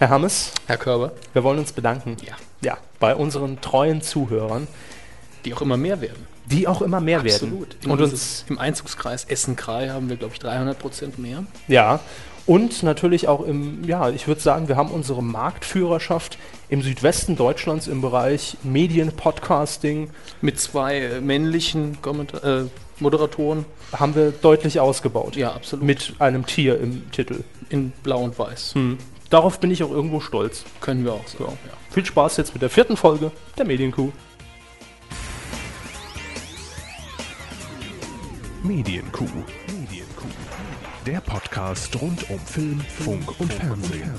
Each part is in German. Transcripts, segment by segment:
Herr Hammes, Herr Körber, wir wollen uns bedanken. Ja. Ja, bei unseren treuen Zuhörern, die auch immer mehr werden. die auch immer mehr Absolut. werden. In Und uns Im Einzugskreis Essen-Krei haben wir, glaube ich, 300 Prozent mehr. ja. Und natürlich auch im, ja, ich würde sagen, wir haben unsere Marktführerschaft im Südwesten Deutschlands im Bereich Medien, Podcasting, Mit zwei äh, männlichen Kommentar äh, Moderatoren. haben wir deutlich ausgebaut. Ja, absolut. Mit einem Tier im Titel. in Blau und Weiß. Hm. Darauf bin ich auch irgendwo stolz. Können wir auch so. Ja. Viel Spaß jetzt mit der vierten Folge der Medienkuh. Medienkuh. Medienkuh. Der Podcast rund um Film, Funk und Fernsehen.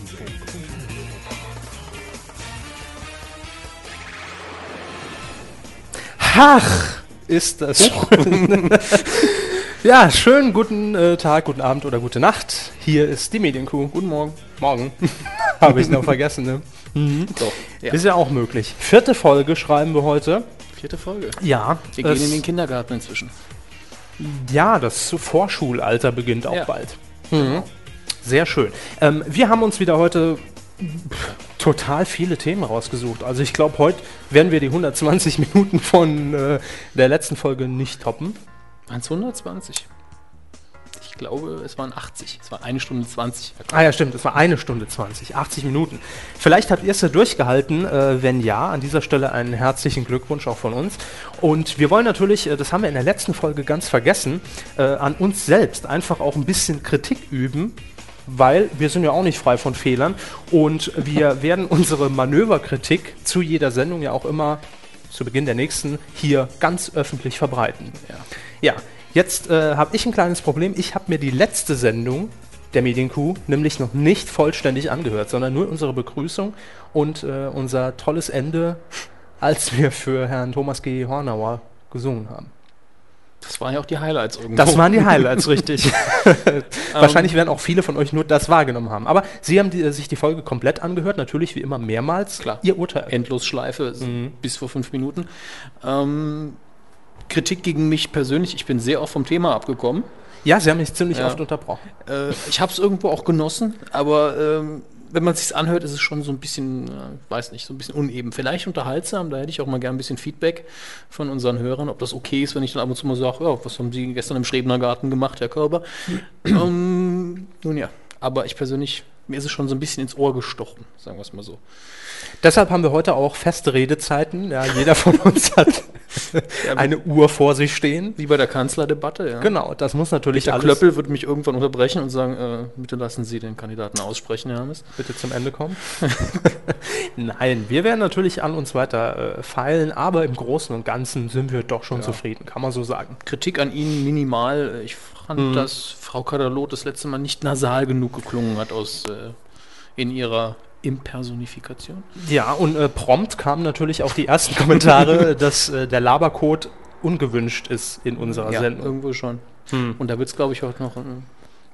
Ach, ist das. ja, schönen guten äh, Tag, guten Abend oder gute Nacht. Hier ist die Medienkuh. Guten Morgen. Morgen. Habe ich noch vergessen, ne? So, ja. Ist ja auch möglich. Vierte Folge schreiben wir heute. Vierte Folge. Ja. Wir gehen in den Kindergarten inzwischen. Ja, das Vorschulalter beginnt auch Ja. bald. Mhm. Sehr schön. Ähm, wir haben uns wieder heute total viele Themen rausgesucht. Also ich glaube, heute werden wir die 120 Minuten von äh, der letzten Folge nicht toppen. Waren es 120? Ich glaube, es waren 80. Es war eine Stunde 20. Ah ja, stimmt, es war eine Stunde 20, 80 Minuten. Vielleicht habt ihr es ja durchgehalten. Äh, wenn ja, an dieser Stelle einen herzlichen Glückwunsch auch von uns. Und wir wollen natürlich, äh, das haben wir in der letzten Folge ganz vergessen, äh, an uns selbst einfach auch ein bisschen Kritik üben. Weil wir sind ja auch nicht frei von Fehlern und wir werden unsere Manöverkritik zu jeder Sendung ja auch immer zu Beginn der nächsten hier ganz öffentlich verbreiten. Ja. Ja, jetzt äh, habe ich ein kleines Problem. Ich habe mir die letzte Sendung der Medienkuh nämlich noch nicht vollständig angehört, sondern nur unsere Begrüßung und äh, unser tolles Ende, als wir für Herrn Thomas G. Hornauer gesungen haben. Das waren ja auch die Highlights irgendwo. Das waren die Highlights, richtig. Wahrscheinlich werden auch viele von euch nur das wahrgenommen haben. Aber Sie haben die, sich die Folge komplett angehört, natürlich wie immer mehrmals. Klar. Ihr Urteil. Endlosschleife Mhm. bis vor fünf Minuten. Ähm, Kritik gegen mich persönlich. Ich bin sehr oft vom Thema abgekommen. Ja, Sie haben mich ziemlich Ja. oft unterbrochen. Äh, ich habe es irgendwo auch genossen, aber ähm, wenn man es sich anhört, ist es schon so ein bisschen, äh, weiß nicht, so ein bisschen uneben. Vielleicht unterhaltsam, da hätte ich auch mal gern ein bisschen Feedback von unseren Hörern, ob das okay ist, wenn ich dann ab und zu mal sage, ja, was haben Sie gestern im Schrebener Garten gemacht, Herr Körber? ähm, nun ja, aber ich persönlich, mir ist es schon so ein bisschen ins Ohr gestochen, sagen wir es mal so. Deshalb haben wir heute auch feste Redezeiten. Ja, jeder von uns hat eine Uhr vor sich stehen. Wie bei der Kanzlerdebatte, ja. Genau, das muss natürlich Der Klöppel wird mich irgendwann unterbrechen und sagen, äh, bitte lassen Sie den Kandidaten aussprechen, Herr Hammes. bitte zum Ende kommen. Nein, wir werden natürlich an uns weiter äh, feilen, aber im Großen und Ganzen sind wir doch schon Ja. zufrieden, kann man so sagen. Kritik an Ihnen minimal. Ich fand, Mhm. dass Frau Kadalot das letzte Mal nicht nasal genug geklungen hat aus äh, in ihrer Impersonifikation. Ja, und äh, prompt kamen natürlich auch die ersten Kommentare, dass äh, der Labercode ungewünscht ist in unserer Sendung. irgendwo schon. Hm. Und da wird es, glaube ich, heute noch.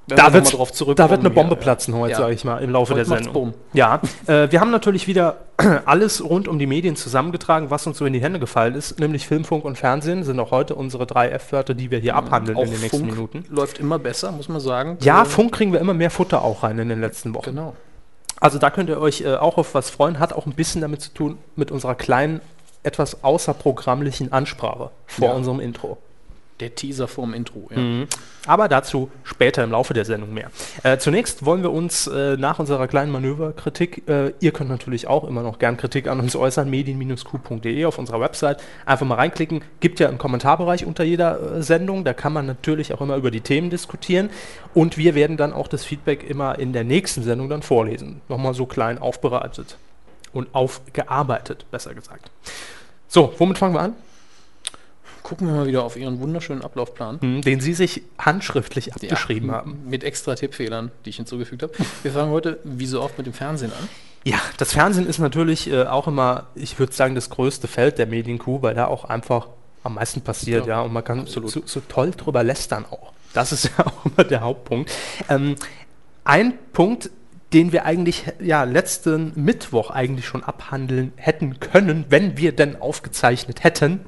Da wir drauf Da wird eine Bombe hier, platzen heute, Ja. sage ich mal, im Laufe Heute der Sendung. Bumm. Ja, äh, wir haben natürlich wieder alles rund um die Medien zusammengetragen, was uns so in die Hände gefallen ist, nämlich Film, Funk und Fernsehen sind auch heute unsere drei F-Wörter, die wir hier abhandeln Auch in den nächsten Funk Minuten. läuft immer besser, muss man sagen. Ja, Äh, Funk kriegen wir immer mehr Futter auch rein in den letzten Wochen. Genau. Also da könnt ihr euch äh, auch auf was freuen, hat auch ein bisschen damit zu tun mit unserer kleinen, etwas außerprogrammlichen Ansprache vor Ja. unserem Intro. Der Teaser vorm Intro. Ja. Mhm. Aber dazu später im Laufe der Sendung mehr. Äh, zunächst wollen wir uns äh, nach unserer kleinen Manöverkritik, äh, ihr könnt natürlich auch immer noch gern Kritik an uns äußern, medien-q.de auf unserer Website. Einfach mal reinklicken. Gibt ja einen Kommentarbereich unter jeder äh, Sendung. Da kann man natürlich auch immer über die Themen diskutieren. Und wir werden dann auch das Feedback immer in der nächsten Sendung dann vorlesen. Nochmal so klein aufbereitet und aufgearbeitet, besser gesagt. So, womit fangen wir an? Gucken wir mal wieder auf Ihren wunderschönen Ablaufplan. Hm, den Sie sich handschriftlich abgeschrieben Ja, haben. Mit extra Tippfehlern, die ich hinzugefügt habe. Wir fangen heute, wie so oft, mit dem Fernsehen an. Ja, das Fernsehen ist natürlich äh, auch immer, ich würde sagen, das größte Feld der Medienkuh, weil da auch einfach am meisten passiert, ja, Ja, und man kann absolut. so, so toll drüber lästern auch. Das ist ja auch immer der Hauptpunkt. Ähm, ein Punkt, den wir eigentlich ja letzten Mittwoch eigentlich schon abhandeln hätten können, wenn wir denn aufgezeichnet hätten.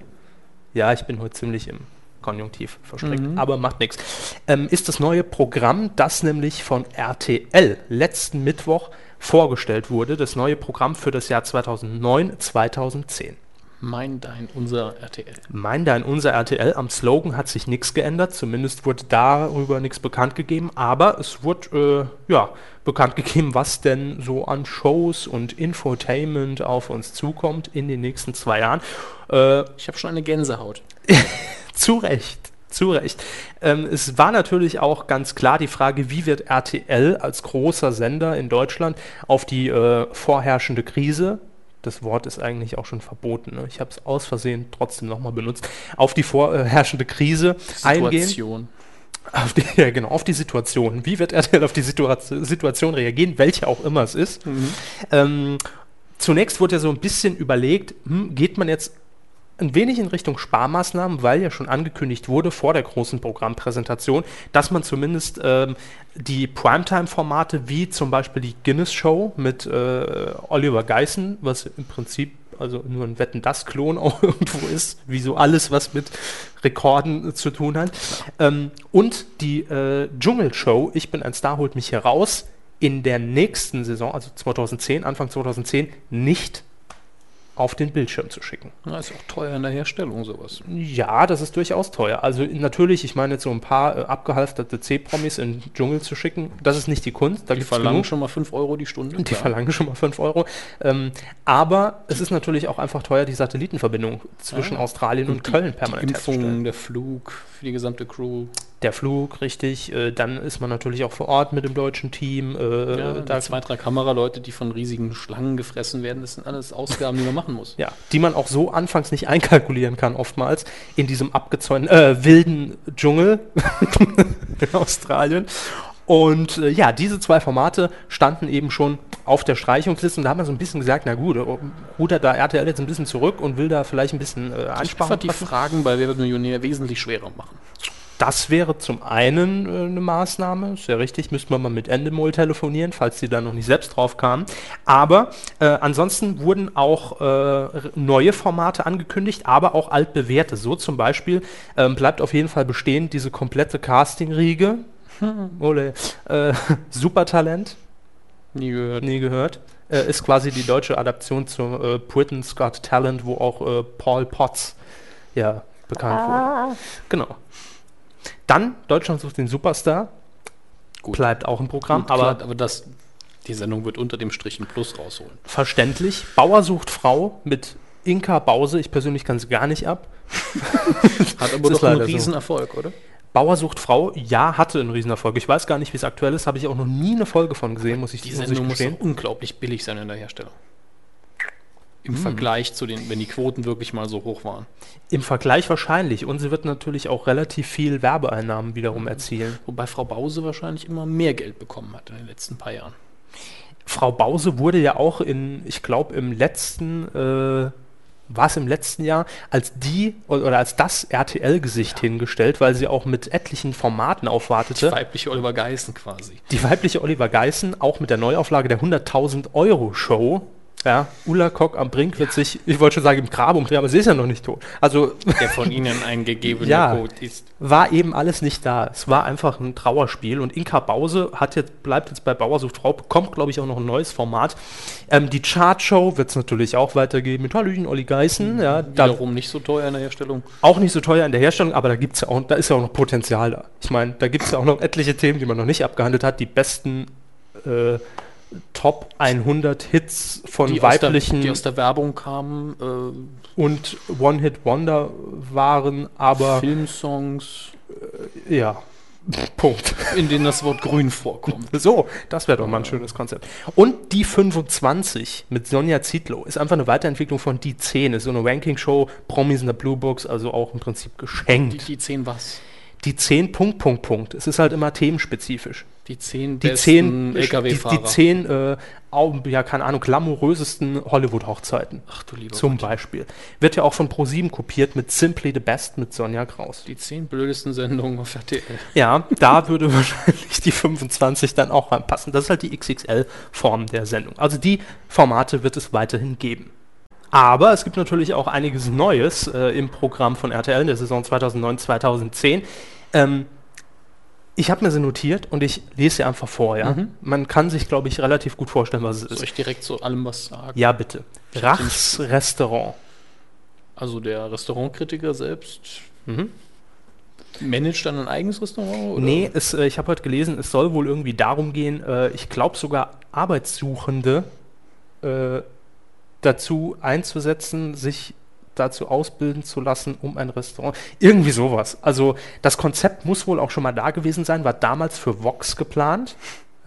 Ja, ich bin heute ziemlich im Konjunktiv verstrickt, Mhm. aber macht nichts. Ähm, ist das neue Programm, das nämlich von RTL letzten Mittwoch vorgestellt wurde, das neue Programm für das Jahr 2009-2010. Mein, dein, unser RTL. Mein Dein Unser RTL, am Slogan hat sich nichts geändert, zumindest wurde darüber nichts bekannt gegeben, aber es wurde äh, ja, bekannt gegeben, was denn so an Shows und Infotainment auf uns zukommt in den nächsten zwei Jahren. Äh, Ich habe schon eine Gänsehaut. zu Recht, zu Recht. Ähm, es war natürlich auch ganz klar die Frage, wie wird RTL als großer Sender in Deutschland auf die äh, vorherrschende Krise, das Wort ist eigentlich auch schon verboten, ne? ich habe es aus Versehen trotzdem nochmal benutzt, auf die vorherrschende Krise eingehen. Situation. Auf die, ja, genau, auf die Situation. Wie wird RTL auf die Situa Situation reagieren, welche auch immer es ist? Ähm, zunächst wurde ja so ein bisschen überlegt, hm, geht man jetzt ein wenig in Richtung Sparmaßnahmen, weil ja schon angekündigt wurde vor der großen Programmpräsentation, dass man zumindest ähm, die Primetime-Formate wie zum Beispiel die Guinness Show mit äh, Oliver Geissen, was im Prinzip also nur ein Wetten das Klon auch irgendwo ist, wie so alles, was mit Rekorden äh, zu tun hat. Ähm, und die äh, Dschungelshow, Ich bin ein Star, holt mich hier raus, in der nächsten Saison, also 2010, Anfang 2010, nicht auf den Bildschirm zu schicken. Ja, ist auch teuer in der Herstellung sowas. Ja, das ist durchaus teuer. Also natürlich, ich meine, jetzt so ein paar äh, abgehalfterte C-Promis in den Dschungel zu schicken, das ist nicht die Kunst. Da Die verlangen genug. schon mal 5 Euro die Stunde. Die klar. verlangen schon mal 5 Euro. Ähm, aber es ist natürlich auch einfach teuer, die Satellitenverbindung zwischen Ah. Australien und, die, Köln die permanent herzustellen. Impfung, der Flug für die gesamte Crew. Der Flug, richtig. Äh, dann ist man natürlich auch vor Ort mit dem deutschen Team. Äh, Ja, da, da zwei, drei Kameraleute, die von riesigen Schlangen gefressen werden, das sind alles Ausgaben, die man machen muss. ja, die man auch so anfangs nicht einkalkulieren kann, oftmals in diesem abgezäunten, äh, wilden Dschungel in Australien. Und äh, ja, diese zwei Formate standen eben schon auf der Streichungsliste und da haben wir so ein bisschen gesagt, na gut, äh, rudert da RTL jetzt ein bisschen zurück und will da vielleicht ein bisschen äh, Ich Einsparung fand die. Fragen bei Wer wird Millionär wesentlich schwerer machen. Das wäre zum einen äh, eine Maßnahme, ist ja richtig, müssten wir mal mit Endemol telefonieren, falls die da noch nicht selbst drauf kamen. Aber äh, ansonsten wurden auch äh, neue Formate angekündigt, aber auch altbewährte. So zum Beispiel ähm, bleibt auf jeden Fall bestehen diese komplette Casting-Riege. Ole, äh, Supertalent, Nie gehört. nie gehört. Äh, ist quasi die deutsche Adaption zu äh, Britain's Got Talent, wo auch äh, Paul Potts ja bekannt wurde. Genau. Dann Deutschland sucht den Superstar. Gut. Bleibt auch im Programm, Gut, aber klar, aber das, die Sendung wird unter dem Strich ein Plus rausholen. verständlich. Bauer sucht Frau mit Inka Bause. Ich persönlich kann sie gar nicht ab. Hat aber doch einen leider so. Riesenerfolg, oder? Bauer sucht Frau, ja, hatte einen Riesenerfolg. Ich weiß gar nicht, wie es aktuell ist. Habe ich auch noch nie eine Folge von gesehen, muss ich, Die muss ich Sendung muss unglaublich billig sein in der Herstellung. Im Hm. Vergleich zu den, wenn die Quoten wirklich mal so hoch waren. Im Vergleich wahrscheinlich. Und sie wird natürlich auch relativ viel Werbeeinnahmen wiederum erzielen. Wobei Frau Bause wahrscheinlich immer mehr Geld bekommen hat in den letzten paar Jahren. Frau Bause wurde ja auch in, ich glaube, im letzten, äh, war es im letzten Jahr, als die oder als das RTL-Gesicht hingestellt, weil sie auch mit etlichen Formaten aufwartete. Weibliche Oliver Geißen quasi. Die weibliche Oliver Geißen, auch mit der Neuauflage der 100.000 Euro Show. Ja, Ulla Kock am Brink wird sich, ich wollte schon sagen, im Grab umdrehen, aber sie ist ja noch nicht tot. Also Der von Ihnen eingegebene Ja. Code ist. war eben alles nicht da. Es war einfach ein Trauerspiel und Inka Bause hat jetzt, bleibt jetzt bei Bauersucht Frau, bekommt, glaube ich, auch noch ein neues Format. Ähm, die Chartshow wird es natürlich auch weitergeben mit Hallöchen, Olli Geißen. Ja, da Wiederum nicht so teuer in der Herstellung. auch nicht so teuer in der Herstellung, aber da gibt's ja auch, da ist ja auch noch Potenzial da. Ich meine, da gibt es ja auch noch etliche Themen, die man noch nicht abgehandelt hat. Die besten äh, Top 100 Hits von Die aus, der, weiblichen die aus der Werbung kamen, äh, und One-Hit-Wonder waren, aber Filmsongs, ja, Punkt. in denen das Wort grün vorkommt. So, das wäre doch mal ein schönes Konzept. Und die 25 mit Sonja Zietlow ist einfach eine Weiterentwicklung von die 10. Ist so eine Ranking-Show, Promis in der Blue Box, also auch im Prinzip Die, geschenkt. die zehn was? Die 10 Punkt, Punkt, Punkt. Es ist halt immer themenspezifisch. Die zehn Die besten 10, die, LKW-Fahrer. die 10 äh, ja, keine Ahnung, glamourösesten Hollywood-Hochzeiten. Ach du lieber Zum Gott. Beispiel. Wird ja auch von ProSieben kopiert mit Simply the Best mit Sonja Kraus. Die zehn blödesten Sendungen auf RTL. Ja, da würde wahrscheinlich die 25 dann auch reinpassen. Das ist halt die XXL-Form der Sendung. Also die Formate wird es weiterhin geben. Aber es gibt natürlich auch einiges Neues äh, im Programm von RTL in der Saison 2009-2010. Ähm, Ich habe mir sie notiert und ich lese sie einfach vor, ja. Mhm. Man kann sich, glaube ich, relativ gut vorstellen, was es Soll ist. ich direkt zu allem was sagen? Ja, bitte. Rachs Restaurant. Also der Restaurantkritiker selbst Mhm. managt dann ein eigenes Restaurant? Oder? Nee, es, äh, ich habe heute gelesen, es soll wohl irgendwie darum gehen, äh, ich glaube sogar Arbeitssuchende äh, dazu einzusetzen, sich dazu ausbilden zu lassen, um ein Restaurant. Irgendwie sowas. Also das Konzept muss wohl auch schon mal da gewesen sein, war damals für Vox geplant.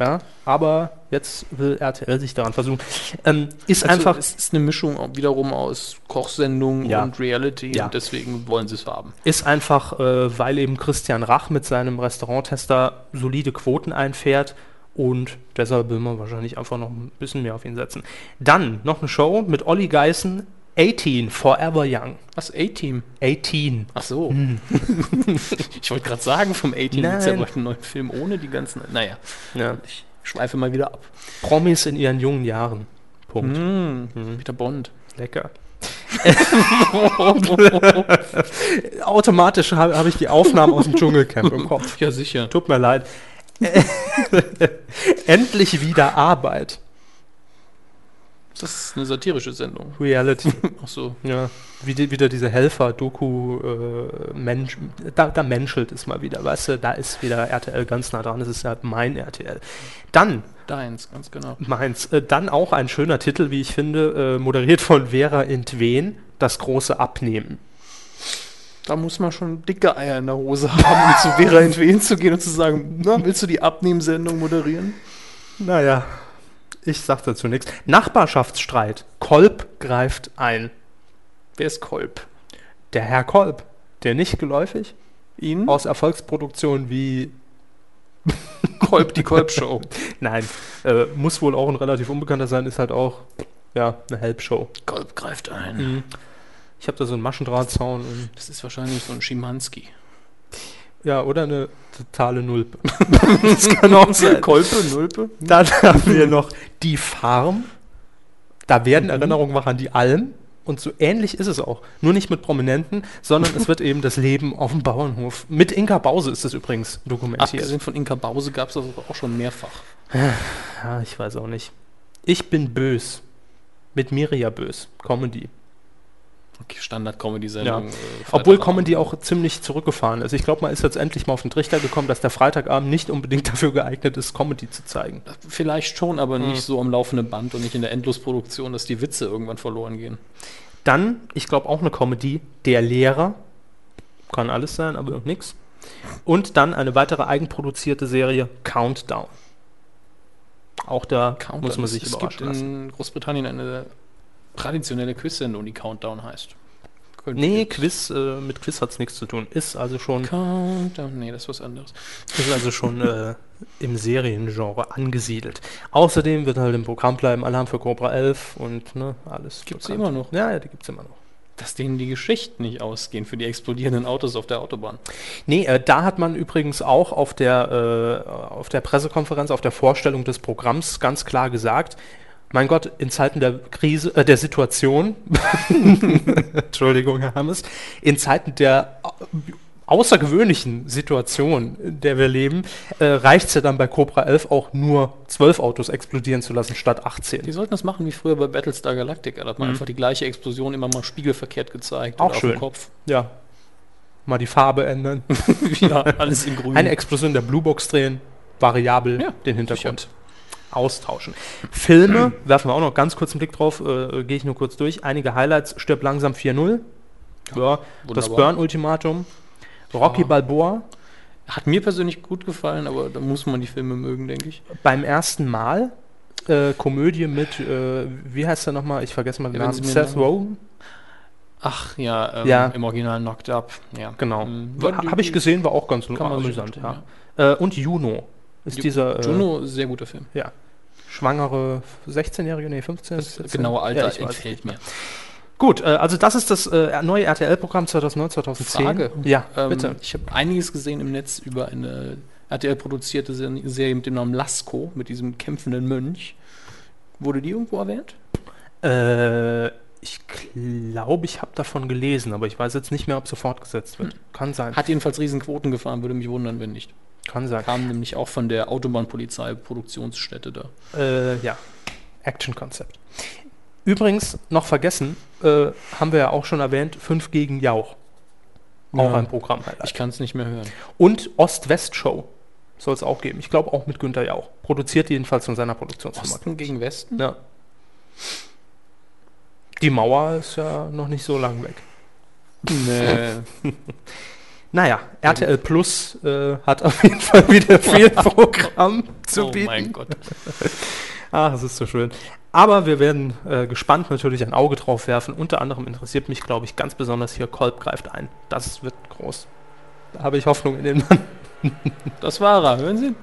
Ja, aber jetzt will RTL sich daran versuchen. Ähm, ist Also einfach, Es ist eine Mischung wiederum aus Kochsendung Ja. und Reality Ja. und deswegen wollen sie es haben. ist einfach, äh, weil eben Christian Rach mit seinem Restauranttester solide Quoten einfährt und deshalb will man wahrscheinlich einfach noch ein bisschen mehr auf ihn setzen. Dann noch eine Show mit Olli Geißen, 18, Forever Young. Was, A-Team? 18. Ach so. ich wollte gerade sagen, vom A-Team gibt es ja bald einen neuen Film ohne die ganzen... Naja, Ja. ich schweife mal wieder ab. Promis in ihren jungen Jahren. Punkt. Hm, Peter Bond. Lecker. Automatisch habe hab ich die Aufnahmen aus dem Dschungelcamp im Kopf. Ja, sicher. Tut mir leid. Endlich wieder Arbeit. Das ist eine satirische Sendung. Reality. Ach so. Ja, wie die, wieder diese Helfer-Doku, äh, Mensch, da, da menschelt es mal wieder, weißt du, da ist wieder RTL ganz nah dran, das ist ja mein RTL. Dann, Deins, ganz genau. meins, äh, dann auch ein schöner Titel, wie ich finde, äh, moderiert von Vera Entwen, das große Abnehmen. Da muss man schon dicke Eier in der Hose haben, um zu Vera Entwen zu gehen und zu sagen, na, willst du die Abnehmsendung moderieren? Naja, ich sag dazu nichts. Nachbarschaftsstreit, Kolb greift ein. Wer ist Kolb? Der Herr Kolb, der nicht geläufig, Ihn? aus Erfolgsproduktionen wie Kolb, die Kolb-Show. Nein, äh, muss wohl auch ein relativ unbekannter sein, ist halt auch ja, eine Help-Show. Kolb greift ein. Mhm. Ich habe da so einen Maschendrahtzaun Das ist wahrscheinlich so ein Schimanski. ja, oder eine totale Nulpe. das kann auch sein. Kolpe, Nulpe? Dann haben wir noch die Farm. Da werden Erinnerungen wach an die Alm. Und so ähnlich ist es auch. Nur nicht mit Prominenten, sondern es wird eben das Leben auf dem Bauernhof. Mit Inka Bause ist das übrigens dokumentiert. Abgesehen von Inka Bause gab es das auch schon mehrfach. Ja, ich weiß auch nicht. Ich bin bös. Mit Miria Bös. Comedy. Okay, Standard-Comedy-Sendung. Ja. äh, Obwohl. Comedy auch ziemlich zurückgefahren ist. Ich glaube, man ist jetzt endlich mal auf den Trichter gekommen, dass der Freitagabend nicht unbedingt dafür geeignet ist, Comedy zu zeigen. Vielleicht schon, aber Mhm. nicht so am laufenden Band und nicht in der Endlosproduktion, dass die Witze irgendwann verloren gehen. Dann, ich glaube auch eine Comedy, Der Lehrer. Kann alles sein, aber nix. Und dann eine weitere eigenproduzierte Serie, Countdown. Auch da muss man Es- sich es überraschen gibt lassen. in Großbritannien eine traditionelle Quiz-Sendung, die Countdown heißt. Könnte Nee, Quiz, äh, mit Quiz hat es nichts zu tun. Ist also schon, Countdown, nee, das ist was anderes. ist also schon äh, im Seriengenre angesiedelt. Außerdem wird halt im Programm bleiben Alarm für Cobra 11 und ne, alles. Gibt's bekannt. immer noch? Ja, ja, die gibt es immer noch. Dass denen die Geschichten nicht ausgehen für die explodierenden Autos auf der Autobahn. Nee, äh, da hat man übrigens auch auf der, äh, auf der Pressekonferenz, auf der Vorstellung des Programms ganz klar gesagt, mein Gott, in Zeiten der Krise, äh, der Situation, Entschuldigung, Herr Hammes, in Zeiten der au- außergewöhnlichen Situation, in der wir leben, äh, reicht es ja dann bei Cobra 11 auch nur 12 Autos explodieren zu lassen statt 18. Die sollten das machen wie früher bei Battlestar Galactica. Da hat man Mhm. einfach die gleiche Explosion immer mal spiegelverkehrt gezeigt. Auch schön. Kopf. Ja. Mal die Farbe ändern. ja, alles in grün. Eine Explosion der Bluebox drehen, variabel Ja, den Hintergrund austauschen. Filme, werfen wir auch noch ganz kurz einen Blick drauf, äh, gehe ich nur kurz durch. Einige Highlights, stirb langsam 4-0. Ja, das. Burn-Ultimatum. Rocky Ja. Balboa Hat mir persönlich gut gefallen, aber da muss man die Filme mögen, denke ich. beim ersten Mal. Äh, Komödie mit, äh, wie heißt er nochmal? Ich vergesse mal den Ja, Namen. Seth Rogen? Ach ja, ähm, Ja. im Original Knocked Up. Ja, Genau. Ähm, Habe ich gesehen, war auch ganz amüsant. Ja. Äh, und Juno ist Ju- dieser äh, Juno, sehr guter Film. schwangere 16-jährige, nee, 15. Das 14? genaue Alter Ja, ich weiß entfällt mir. Gut, äh, also das ist das äh, neue RTL-Programm 2009, 2010. Frage. Ja, Ähm, bitte. Ich habe einiges gesehen im Netz über eine RTL-produzierte Ser- Serie mit dem Namen Lasko, mit diesem kämpfenden Mönch. Wurde die irgendwo erwähnt? Äh, ich glaube, ich habe davon gelesen, aber ich weiß jetzt nicht mehr, ob sie fortgesetzt wird. Kann sein. Hat jedenfalls Riesenquoten gefahren, würde mich wundern, wenn nicht. Kann sein. Kam nämlich auch von der Autobahnpolizei Produktionsstätte da. Äh, ja, Action-Konzept. Übrigens, noch vergessen, äh, haben wir ja auch schon erwähnt, 5 gegen Jauch. Auch Ja. ein Programm. Ich kann es nicht mehr hören. Und Ost-West-Show soll es auch geben. Ich glaube auch mit Günter Jauch. Produziert jedenfalls von seiner Produktionsfirma. Osten gegen Westen? Ja. Die Mauer ist ja noch nicht so lang weg. Nee. Naja, RTL Plus äh, hat auf jeden Fall wieder viel Programm zu oh bieten. mein Gott. Ach, es ist so schön. Aber wir werden äh, gespannt natürlich ein Auge drauf werfen. Unter anderem interessiert mich, glaube ich, ganz besonders hier Kolb greift ein. Das wird groß. Da habe ich Hoffnung in den Mann. Das war er, hören Sie?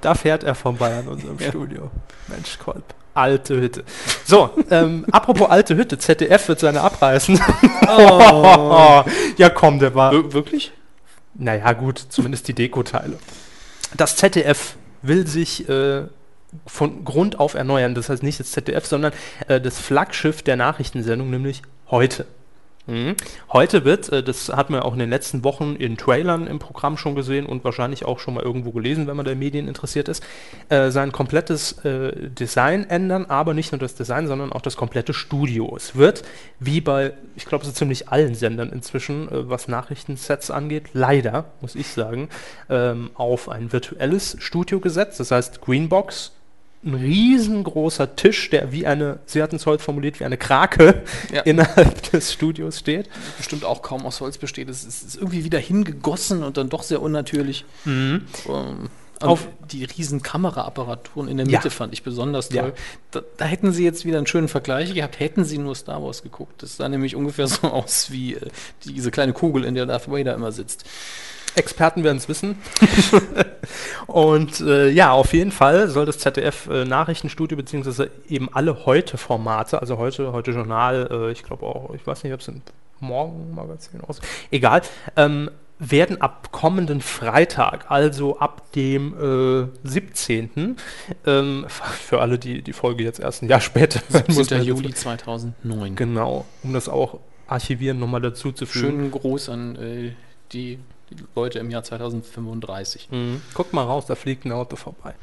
Da fährt er vorbei an unserem Studio. Mensch, Kolb. Alte Hütte. So, ähm, apropos alte Hütte, ZDF wird seine abreißen. Oh. ja, komm, der war. Wir- Wirklich? Naja, gut, zumindest die Dekoteile. Das ZDF will sich äh, von Grund auf erneuern. Das heißt nicht das ZDF, sondern äh, das Flaggschiff der Nachrichtensendung, nämlich heute. Mhm. Heute wird, äh, das hat man auch in den letzten Wochen in Trailern im Programm schon gesehen und wahrscheinlich auch schon mal irgendwo gelesen, wenn man der Medien interessiert ist, äh, sein komplettes äh, Design ändern, aber nicht nur das Design, sondern auch das komplette Studio. Es wird, wie bei, ich glaube, so ziemlich allen Sendern inzwischen, was Nachrichtensets angeht, leider, muss ich sagen, ähm, auf ein virtuelles Studio gesetzt. Das heißt Greenbox, ein riesengroßer Tisch, der wie eine, Sie hatten es heute formuliert, wie eine Krake Ja. innerhalb des Studios steht. Bestimmt auch kaum aus Holz besteht. Es ist, ist irgendwie wieder hingegossen und dann doch sehr unnatürlich. Ähm, Auf- die riesen Kameraapparaturen in der Ja. Mitte fand ich besonders Ja. toll. Da, da hätten sie jetzt wieder einen schönen Vergleich gehabt, hätten sie nur Star Wars geguckt. Das sah nämlich ungefähr so aus wie äh, diese kleine Kugel, in der Darth Vader immer sitzt. Experten werden es wissen. und äh, ja, auf jeden Fall soll das ZDF äh, Nachrichtenstudio beziehungsweise eben alle heute-Formate, also heute, heute Journal, äh, ich glaube auch, ich weiß nicht, ob es ein Morgenmagazin aus, egal, ähm, werden ab kommenden Freitag, also ab dem äh, 17. Ähm, für alle, die die Folge jetzt erst ein Jahr später hören, muss 17. man jetzt- Juli 2009. Genau, um das auch archivieren nochmal dazu zu fügen. Schönen Gruß an äh, die, die Leute im Jahr 2035. Mhm. Guck mal raus, da fliegt ein Auto vorbei.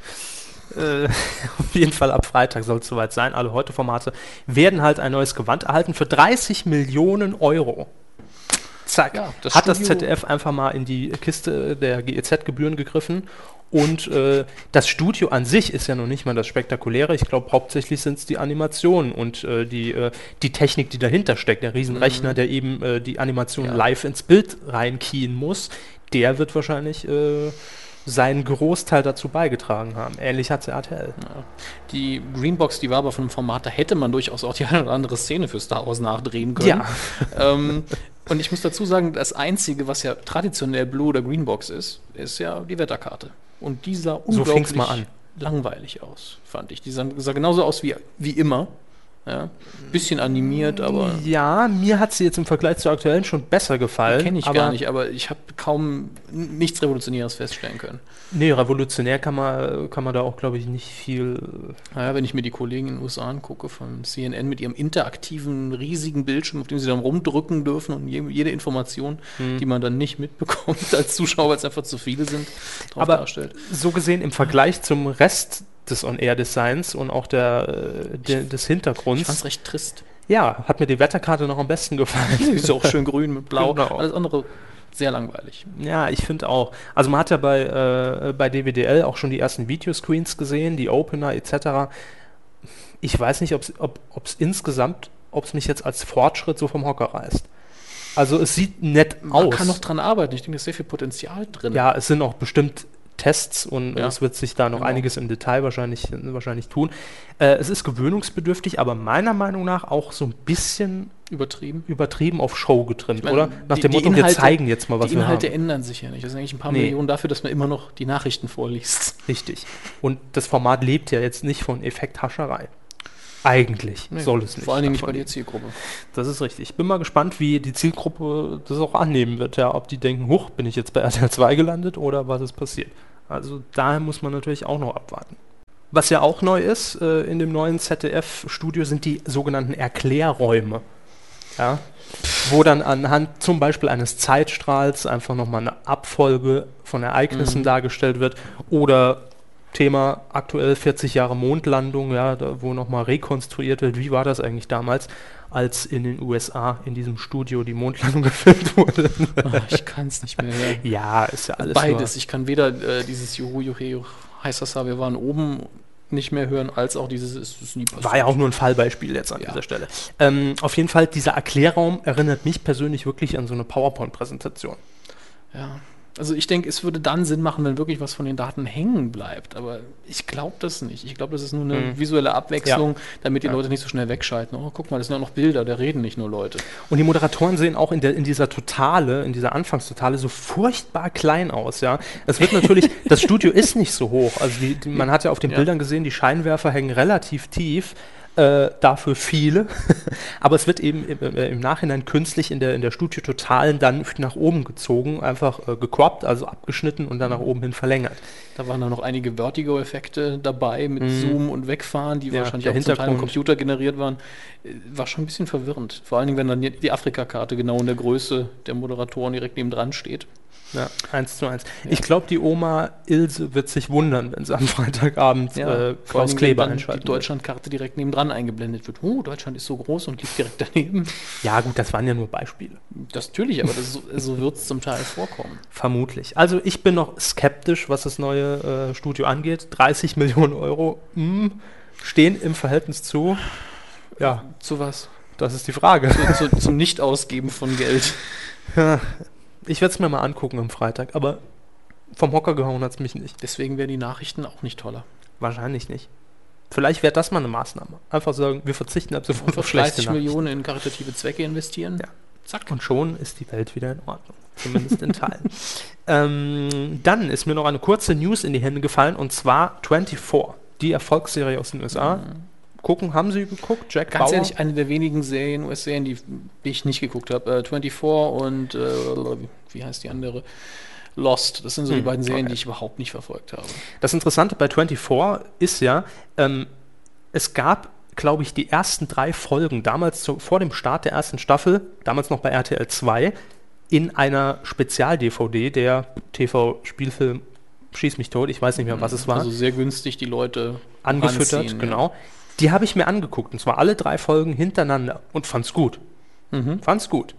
Äh, auf jeden Fall ab Freitag soll es soweit sein. Alle heute Formate werden halt ein neues Gewand erhalten für 30 Millionen Euro. Zack. Ja, das Hat das Studio- ZDF einfach mal in die Kiste der GEZ-Gebühren gegriffen. Und äh, das Studio an sich ist ja noch nicht mal das Spektakuläre. Ich glaube, hauptsächlich sind es die Animationen und äh, die, äh, die Technik, die dahinter steckt. Der Riesenrechner, der eben äh, die Animation Mhm. Ja. live ins Bild reinkien muss, der wird wahrscheinlich äh, seinen Großteil dazu beigetragen haben. Ähnlich hat es RTL. Ja. Die Greenbox, die war aber von einem Format, da hätte man durchaus auch die eine oder andere Szene für Star Wars nachdrehen können. Ja. ähm, und ich muss dazu sagen, das Einzige, was ja traditionell Blue oder Greenbox ist, ist ja die Wetterkarte. Und die sah So unglaublich fing's mal an. langweilig aus, fand ich. Die sah, sah genauso aus wie, wie immer. Ja. Bisschen animiert, aber Ja, mir hat sie jetzt im Vergleich zur aktuellen schon besser gefallen. kenne ich gar nicht. Aber ich habe kaum nichts Revolutionäres feststellen können. Nee, revolutionär kann man, kann man da auch, glaube ich, nicht viel. Naja, wenn ich mir die Kollegen in den USA angucke, von CNN mit ihrem interaktiven, riesigen Bildschirm, auf dem sie dann rumdrücken dürfen und je, jede Information, Hm. die man dann nicht mitbekommt als Zuschauer, weil es einfach zu viele sind, drauf Aber darstellt. So gesehen im Vergleich zum Rest des On-Air-Designs und auch der, äh, der, des Ich Hintergrunds. fand es recht trist. Ja, hat mir die Wetterkarte noch am besten gefallen. Die ist auch schön grün mit blau. Genau. Alles andere sehr langweilig. Ja, ich finde auch. Also man hat ja bei, äh, bei DWDL auch schon die ersten Videoscreens gesehen, die Opener etc. Ich weiß nicht, ob's, ob es insgesamt, ob es mich jetzt als Fortschritt so vom Hocker reißt. Also es sieht nett Man aus. kann noch dran arbeiten. Ich denke, da ist sehr viel Potenzial drin. ja, es sind auch bestimmt Tests und Ja. es wird sich da noch Genau. einiges im Detail wahrscheinlich, wahrscheinlich tun. Äh, es ist gewöhnungsbedürftig, aber meiner Meinung nach auch so ein bisschen Übertrieben. übertrieben auf Show getrimmt, meine, oder? Nach die- dem die Motto, wir Inhalte- zeigen jetzt mal, was die wir Inhalte haben. ändern sich ja nicht. Das sind eigentlich ein paar Nee. Millionen dafür, dass man immer noch die Nachrichten vorliest. Richtig. Und das Format lebt ja jetzt nicht von Effekthascherei. Eigentlich Nee, soll es nicht. Vor allen Dingen nicht bei der Zielgruppe. Das ist richtig. Ich bin mal gespannt, wie die Zielgruppe das auch annehmen wird. Ja, ob die denken, huch, bin ich jetzt bei RTL 2 gelandet oder was ist passiert. Also daher muss man natürlich auch noch abwarten. Was ja auch neu ist äh, in dem neuen ZDF-Studio sind die sogenannten Erklärräume. Ja. wo dann anhand zum Beispiel eines Zeitstrahls einfach nochmal eine Abfolge von Ereignissen Mhm. dargestellt wird oder Thema aktuell 40 Jahre Mondlandung, ja, da, wo nochmal rekonstruiert wird, wie war das eigentlich damals, als in den USA in diesem Studio die Mondlandung gefilmt wurde. Ah, ich kann es nicht mehr hören. ja, ist ja alles Beides. Ich kann weder äh, dieses Juhu, Juhu, Juhu, heißt das da, wir waren oben nicht mehr hören, als auch dieses ist es nie passiert. War ja auch nur ein Fallbeispiel jetzt an Ja. dieser Stelle. Ähm, auf jeden Fall, dieser Erklärraum erinnert mich persönlich wirklich an so eine PowerPoint-Präsentation. Ja. Also ich denke, es würde dann Sinn machen, wenn wirklich was von den Daten hängen bleibt. Aber ich glaube das nicht. Ich glaube, das ist nur eine Mhm. visuelle Abwechslung, damit die Ja. Leute nicht so schnell wegschalten. Oh, guck mal, das sind ja noch Bilder, da reden nicht nur Leute. Und die Moderatoren sehen auch in, der, in dieser Totale, in dieser Anfangstotale so furchtbar klein aus, ja. Es wird natürlich, das Studio ist nicht so hoch. Also die, die, man hat ja auf den Ja. Bildern gesehen, die Scheinwerfer hängen relativ tief. Äh, dafür viele. Aber es wird eben im, äh, im Nachhinein künstlich in der, in der Studio-Totalen dann nach oben gezogen, einfach äh, gecroppt, also abgeschnitten und dann nach oben hin verlängert. Da waren dann noch einige Vertigo-Effekte dabei mit Zoom und Wegfahren, die. Ja, wahrscheinlich auch zum Teil Hintergrund. Computer generiert waren. Äh, War schon ein bisschen verwirrend. Vor allen Dingen, wenn dann die- Afrika-Karte genau in der Größe der Moderatoren direkt nebendran steht. Ja, eins zu eins. Ich glaube, die Oma Ilse wird sich wundern, wenn sie am Freitagabend äh, vor allen Klaus Kleber einschalten. die. Deutschlandkarte direkt nebendran eingeblendet wird. Oh, Deutschland ist so groß und liegt direkt daneben. Ja, gut, das waren ja nur Beispiele. Das natürlich, aber das, so, so wird es zum Teil vorkommen. Vermutlich. Also ich bin noch skeptisch, was das neue äh, Studio angeht. 30 Millionen Euro hm, stehen im Verhältnis zu. Ja, Zu was? das ist die Frage. Zu, zu, zum Nicht-Ausgeben von Geld. Ich werde es mir mal angucken am Freitag, aber vom Hocker gehauen hat es mich nicht. Deswegen wären die Nachrichten auch nicht toller. Wahrscheinlich nicht. Vielleicht wäre das mal eine Maßnahme. Einfach sagen, wir verzichten ab sofort auf schlechte 30 Nachrichten. Millionen in karitative Zwecke investieren. Ja. Zack. Und schon ist die Welt wieder in Ordnung. Zumindest in Teilen. ähm, dann ist mir noch eine kurze News in die Hände gefallen und zwar 24, die Erfolgsserie aus den USA. Gucken, haben Sie geguckt? Jack. Ganz Bauer? ehrlich, eine der wenigen Serien, US-Serien, die, die ich nicht geguckt habe. Äh, 24 und äh, wie heißt die andere? Lost. Das sind so die Hm, beiden Serien, okay. die ich überhaupt nicht verfolgt habe. Das Interessante bei 24 ist ja, ähm, es gab, glaube ich, die ersten drei Folgen damals zu, vor dem Start der ersten Staffel, damals noch bei RTL 2, in einer Spezial-DVD, der TV-Spielfilm Schieß mich tot, ich weiß nicht mehr, was es war. Also sehr günstig die Leute angefüttert, ranziehen, ja. Die habe ich mir angeguckt, und zwar alle drei Folgen hintereinander und fand's gut. Mhm. Fand's gut.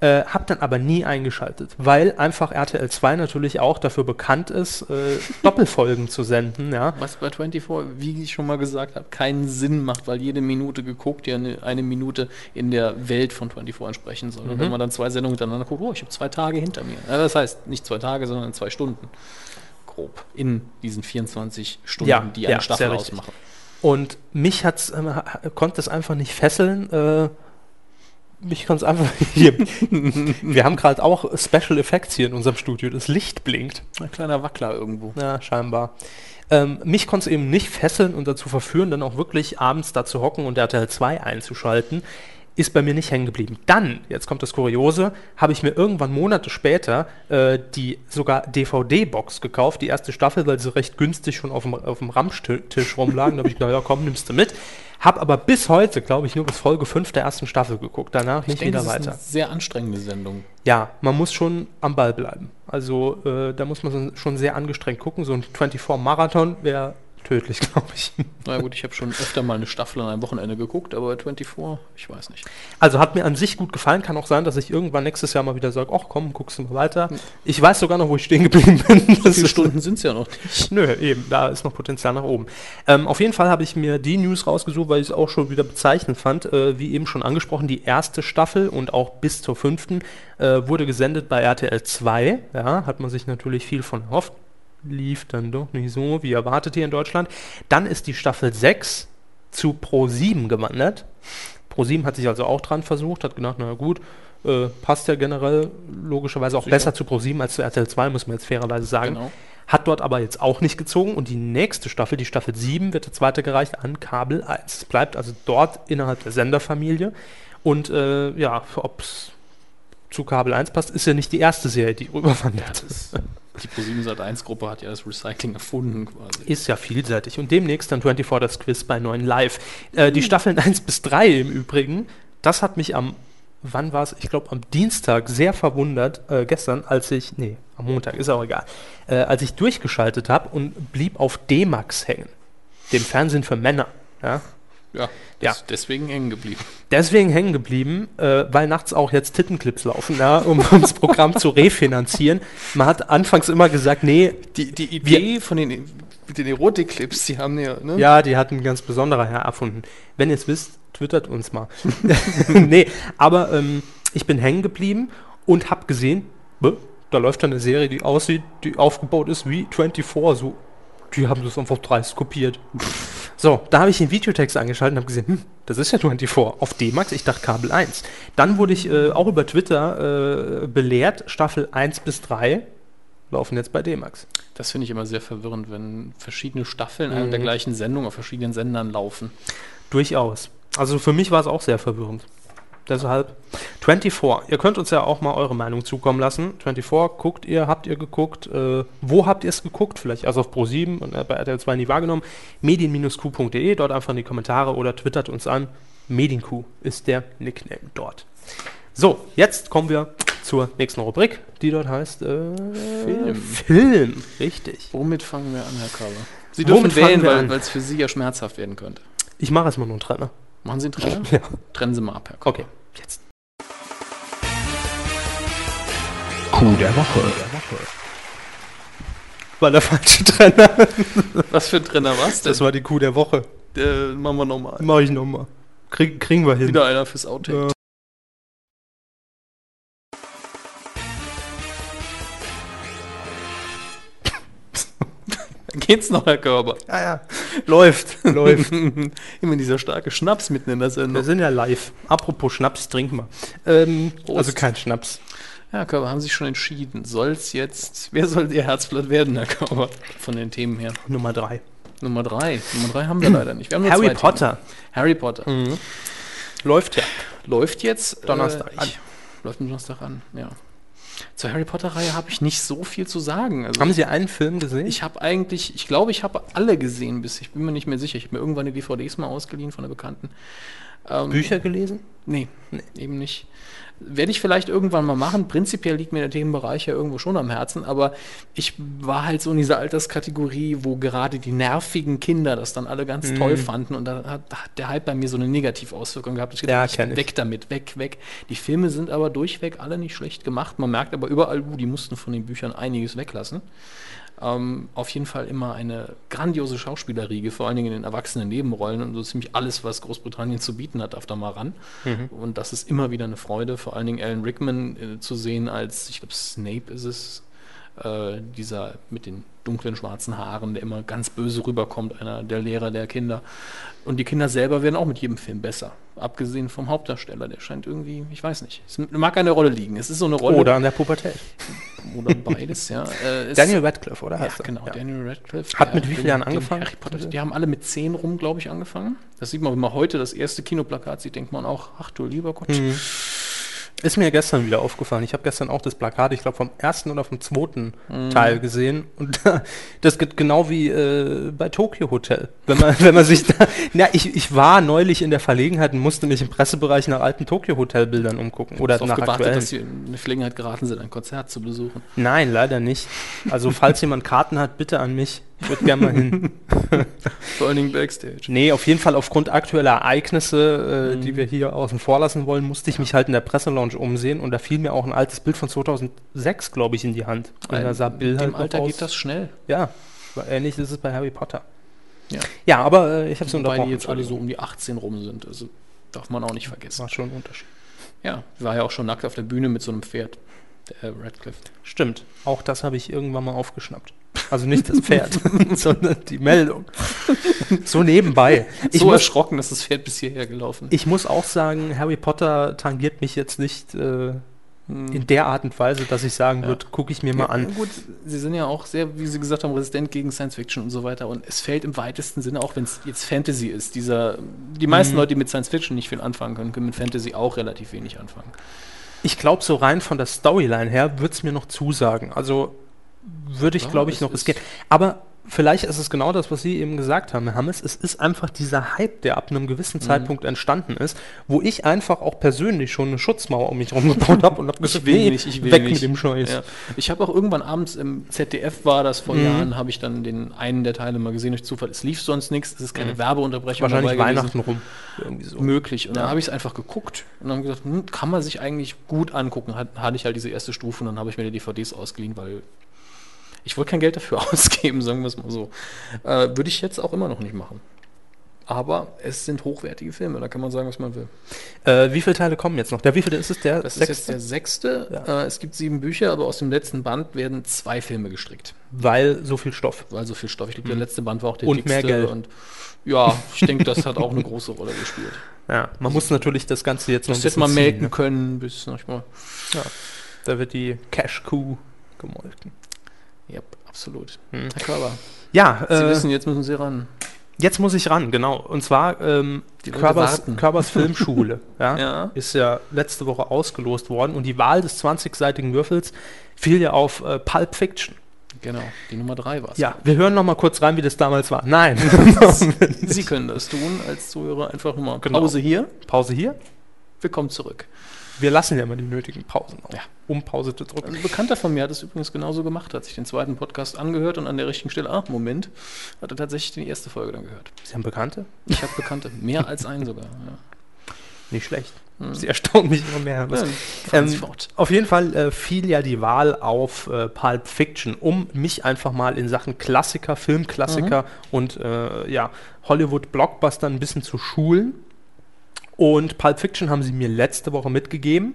Äh, hab dann aber nie eingeschaltet, weil einfach RTL 2 natürlich auch dafür bekannt ist, äh, Doppelfolgen zu senden, ja. Was bei 24, wie ich schon mal gesagt habe, keinen Sinn macht, weil jede Minute geguckt ja eine, eine Minute in der Welt von 24 entsprechen soll. Mhm. Und wenn man dann zwei Sendungen hintereinander guckt, oh, ich habe zwei Tage hinter mir. Ja, das heißt, nicht zwei Tage, sondern zwei Stunden. Grob. In diesen 24 Stunden, Ja, die eine ja, Staffel sehr richtig. Und mich hat's, ha- konnte es einfach nicht fesseln. Äh, mich kann es einfach hier. Wir haben gerade auch Special Effects hier in unserem Studio. Das Licht blinkt. Ein kleiner Wackler irgendwo. Ja, scheinbar. Ähm, mich konnte es eben nicht fesseln und dazu verführen, dann auch wirklich abends da zu hocken und RTL 2 einzuschalten. Ist bei mir nicht hängen geblieben. Dann, jetzt kommt das Kuriose, habe ich mir irgendwann Monate später äh, die sogar DVD-Box gekauft, die erste Staffel, weil sie recht günstig schon auf dem, auf dem Ramstisch rumlagen. da habe ich gedacht, ja komm, nimmst du mit. Hab aber bis heute, glaube ich, nur bis Folge 5 der ersten Staffel geguckt. Danach nicht denke, wieder das ist weiter. eine sehr anstrengende Sendung. Ja, man muss schon am Ball bleiben. Also äh, da muss man so- schon sehr angestrengt gucken. So ein 24-Marathon wäre tödlich, glaube ich. Na gut, ich habe schon öfter mal eine Staffel an einem Wochenende geguckt, aber 24, ich weiß nicht. Also hat mir an sich gut gefallen. Kann auch sein, dass ich irgendwann nächstes Jahr mal wieder sage, ach komm, guckst du mal weiter. Ich weiß sogar noch, wo ich stehen geblieben bin. Wie Das viele Stunden sind es ja noch nicht? Nö, eben, da ist noch Potenzial nach oben. Ähm, auf jeden Fall habe ich mir die News rausgesucht, weil ich es auch schon wieder bezeichnend fand. Äh, wie eben schon angesprochen, die erste Staffel und auch bis zur fünften äh, wurde gesendet bei RTL 2. Ja, hat man sich natürlich viel von erhofft. Lief dann doch nicht so, wie erwartet hier in Deutschland. Dann ist die Staffel 6 zu Pro7 gewandert. Pro7 hat sich also auch dran versucht, hat gedacht, na gut, äh, passt ja generell logischerweise auch Sicher. besser zu Pro7 als zu RTL 2, muss man jetzt fairerweise sagen. Genau. Hat dort aber jetzt auch nicht gezogen und die nächste Staffel, die Staffel 7, wird jetzt weitergereicht an Kabel 1. Es bleibt also dort innerhalb der Senderfamilie. Und äh, ja, ob es zu Kabel 1 passt, ist ja nicht die erste Serie, die rüberwandert. Das, die Pro7 Sat 1 Gruppe hat ja das Recycling erfunden quasi. Ist ja vielseitig. Und demnächst dann 24 das Quiz bei 9 Live. Äh, die Staffeln 1 bis 3 im Übrigen, das hat mich am wann war es? Ich glaube am Dienstag sehr verwundert, äh, gestern, als ich, nee, am Montag, ist auch egal, äh, als ich durchgeschaltet habe und blieb auf D-Max hängen, dem Fernsehen für Männer. Ja? Ja, Ja. des- deswegen hängen geblieben. Deswegen hängen geblieben, äh, weil nachts auch jetzt Tittenclips laufen, ja, um das Programm zu refinanzieren. Man hat anfangs immer gesagt, nee, Die, die Idee von den, den Erotik-Clips, die haben ja, ne? Ja, die hat ein ganz besonderer Herr erfunden. Wenn ihr es wisst, twittert uns mal. nee, aber ähm, ich bin hängen geblieben und habe gesehen, da läuft dann eine Serie, die aussieht, die aufgebaut ist wie 24. So, die haben das einfach dreist kopiert. So, da habe ich den Videotext angeschaltet und habe gesehen, hm, das ist ja 24 auf D-Max, ich dachte Kabel 1. Dann wurde ich äh, auch über Twitter äh, belehrt, Staffel 1 bis 3 laufen jetzt bei D-Max. Das finde ich immer sehr verwirrend, wenn verschiedene Staffeln einer Mhm. und der gleichen Sendung auf verschiedenen Sendern laufen. Durchaus. Also für mich war es auch sehr verwirrend. Deshalb 24. Ihr könnt uns ja auch mal eure Meinung zukommen lassen. 24, guckt ihr, habt ihr geguckt? Äh, wo habt ihr es geguckt? Vielleicht also auf Pro7 und äh, bei RTL 2 nie wahrgenommen. Medien-q.de, dort einfach in die Kommentare oder twittert uns an. Medienq ist der Nickname dort. So, jetzt kommen wir zur nächsten Rubrik, die dort heißt äh, Film. Film, richtig. Womit fangen wir an, Herr Körber? Sie dürfen wählen, weil es für Sie ja schmerzhaft werden könnte. Ich mache erstmal nur einen Trenner. Machen Sie einen Trenner? Ja. Trennen Sie mal ab, Herr Körber. Okay, jetzt. Coup der Woche. War der falsche Trenner. Was für ein Trenner was denn? Das war die Kuh der Woche. äh, machen wir nochmal. Mach ich nochmal. Krieg, kriegen wir hin. Wieder einer fürs Outtake. Ja. Geht's noch, Herr Körber? Ja, ja. Läuft, läuft. Immer dieser starke Schnaps mitten in der Wir Sendung. sind ja live. Apropos Schnaps, trinken wir. Ähm, also kein Schnaps. Ja, Herr Körber, haben Sie sich schon entschieden? Soll's jetzt, wer soll Ihr Herzblatt werden, Herr Körber? Von den Themen her. Nummer drei. Nummer drei. Nummer drei haben wir leider nicht. Wir haben nur Harry zwei Potter. Themen. Harry Potter. Läuft ja. Läuft jetzt Donnerstag Äh, läuft am Donnerstag an, ja. Zur Harry Potter-Reihe habe ich nicht so viel zu sagen. Also Haben Sie einen Film gesehen? ich habe eigentlich, ich glaube, ich habe alle gesehen bis, ich bin mir nicht mehr sicher. Ich habe mir irgendwann die DVDs mal ausgeliehen von der Bekannten. Ähm, Bücher gelesen? Nee, eben nicht. Werde ich vielleicht irgendwann mal machen. Prinzipiell liegt mir der Themenbereich ja irgendwo schon am Herzen, aber ich war halt so in dieser Alterskategorie, wo gerade die nervigen Kinder das dann alle ganz toll fanden und da hat, hat der Hype bei mir so eine Negativauswirkung gehabt. Ich Ja, ich. weg damit, weg, weg. Die Filme sind aber durchweg alle nicht schlecht gemacht. Man merkt aber überall, uh, die mussten von den Büchern einiges weglassen. Ähm, auf jeden Fall immer eine grandiose Schauspielerriege, vor allen Dingen in den erwachsenen Nebenrollen und so ziemlich alles, was Großbritannien zu bieten hat, darf da mal ran. Und das ist immer wieder eine Freude, vor allen Dingen Alan Rickman äh, zu sehen als, ich glaube, Snape ist es, äh, dieser mit den dunklen schwarzen Haaren, der immer ganz böse rüberkommt, einer der Lehrer der Kinder. Und die Kinder selber werden auch mit jedem Film besser. Abgesehen vom Hauptdarsteller, der scheint irgendwie, ich weiß nicht, es mag an der Rolle liegen. Es ist so eine Rolle. Oder an der Pubertät. oder beides, ja. Äh, Daniel Radcliffe, oder? ja, heißt er? genau, Ja. Daniel Radcliffe. Hat mit wie vielen Jahren angefangen? Potter, die haben alle mit zehn rum, glaube ich, angefangen. Das sieht man, wenn man heute das erste Kinoplakat sieht, denkt man auch, ach du lieber Gott. Mhm. Ist mir gestern wieder aufgefallen. Ich habe gestern auch das Plakat, ich glaube, vom ersten oder vom zweiten Mhm. Teil gesehen. Und das geht genau wie äh, bei Tokyo Hotel. Wenn man, wenn man sich da. Na, ich, ich war neulich in der Verlegenheit und musste mich im Pressebereich nach alten Tokyo Hotel Bildern umgucken. Oder nach gewartet, aktuellen. dass sie in eine Gelegenheit geraten sind, ein Konzert zu besuchen. Nein, leider nicht. Also, falls jemand Karten hat, bitte an mich. Ich würde gerne mal hin. Vor allen Dingen Backstage. Nee, auf jeden Fall aufgrund aktueller Ereignisse, äh, Mhm. die wir hier außen vor lassen wollen, musste ich mich halt in der Presselounge umsehen und da fiel mir auch ein altes Bild von 2006, glaube ich, in die Hand. Und da sah Bill halt Alter geht das schnell. Ja, ähnlich ist es bei Harry Potter. Ja. Ja, aber äh, ich habe es unterbrochen. die jetzt alle so um die 18 rum sind. Also darf man auch nicht vergessen. war schon ein Unterschied. Ja, war ja auch schon nackt auf der Bühne mit so einem Pferd. Der Radcliffe. Stimmt, auch das habe ich irgendwann mal aufgeschnappt. Also nicht das Pferd, sondern die Meldung. So nebenbei. Ich, so muss, erschrocken, dass das Pferd bis hierher gelaufen ist. ich muss auch sagen, Harry Potter tangiert mich jetzt nicht äh, in der Art und Weise, dass ich sagen Ja. würde, gucke ich mir mal Ja, an. Gut, sie sind ja auch sehr, wie Sie gesagt haben, resistent gegen Science Fiction und so weiter. Und es fällt im weitesten Sinne, auch wenn es jetzt Fantasy ist, dieser. Die meisten Mhm. Leute, die mit Science Fiction nicht viel anfangen können, können mit Fantasy auch relativ wenig anfangen. Ich glaube, so rein von der Storyline her würde es mir noch zusagen. Also würde ich, Ja, glaube ich, noch geht. Aber vielleicht ist es genau das, was Sie eben gesagt haben, Herr Hammes. Es ist einfach dieser Hype, der ab einem gewissen Zeitpunkt entstanden ist, wo ich einfach auch persönlich schon eine Schutzmauer um mich herum gebaut habe und habe gesagt, nee, weg mit dem Scheiß. Ja. Ich habe auch irgendwann abends im ZDF war das vor Mhm. Jahren, habe ich dann den einen der Teile mal gesehen durch Zufall. Es lief sonst nichts, es ist keine Werbeunterbrechung Mhm. Wahrscheinlich dabei gewesen. Weihnachten rum. Irgendwie so. möglich. Und Ja. dann habe ich es einfach geguckt und dann gesagt, hm, kann man sich eigentlich gut angucken. Hat, hatte ich halt diese erste Stufe und dann habe ich mir die DVDs ausgeliehen, weil ich wollte kein Geld dafür ausgeben, sagen wir es mal so. Äh, Würde ich jetzt auch immer noch nicht machen. Aber es sind hochwertige Filme, da kann man sagen, was man will. Äh, wie viele Teile kommen jetzt noch? Der wievielte ist es? Der Das ist jetzt der sechste. Ja. Äh, es gibt sieben Bücher, aber aus dem letzten Band werden zwei Filme gestrickt. Weil so viel Stoff. Weil so viel Stoff. Ich glaube, der letzte Band war auch der Mhm. Und mehr Geld. Und ja, ich denke, das hat auch eine große Rolle gespielt. Ja, man muss natürlich das Ganze jetzt noch hätte man ziehen, melken ne? können, bis manchmal. Ja. Da wird die Cash-Kuh gemolken. Ja, absolut. Hm. Herr Körber, Ja, Sie äh, wissen, jetzt müssen Sie ran. jetzt muss ich ran, genau. Und zwar ähm, Die Körbers. Körbers Filmschule. ja, Ja. Ist ja letzte Woche ausgelost worden und die Wahl des 20-seitigen Würfels fiel ja auf äh, Pulp Fiction. Genau, die Nummer drei war es. Ja, wir hören noch mal kurz rein, wie das damals war. Nein. Sie können das tun als Zuhörer. Einfach nur mal Genau. Pause hier. Pause hier. Wir kommen zurück. Wir lassen ja immer die nötigen Pausen auch, Ja. um Pause zu drücken. Ein Bekannter von mir hat es übrigens genauso gemacht, hat sich den zweiten Podcast angehört und an der richtigen Stelle, ah, Moment, hat er tatsächlich die erste Folge dann gehört. Sie haben Bekannte? Ich habe Bekannte, mehr als einen sogar. Ja. Nicht schlecht. Hm. Sie erstaunt mich immer mehr. Was- Ja, Ähm. Auf jeden Fall äh, fiel ja die Wahl auf äh, Pulp Fiction, um mich einfach mal in Sachen Klassiker, Filmklassiker und äh, ja, Hollywood-Blockbuster ein bisschen zu schulen. Und Pulp Fiction haben sie mir letzte Woche mitgegeben.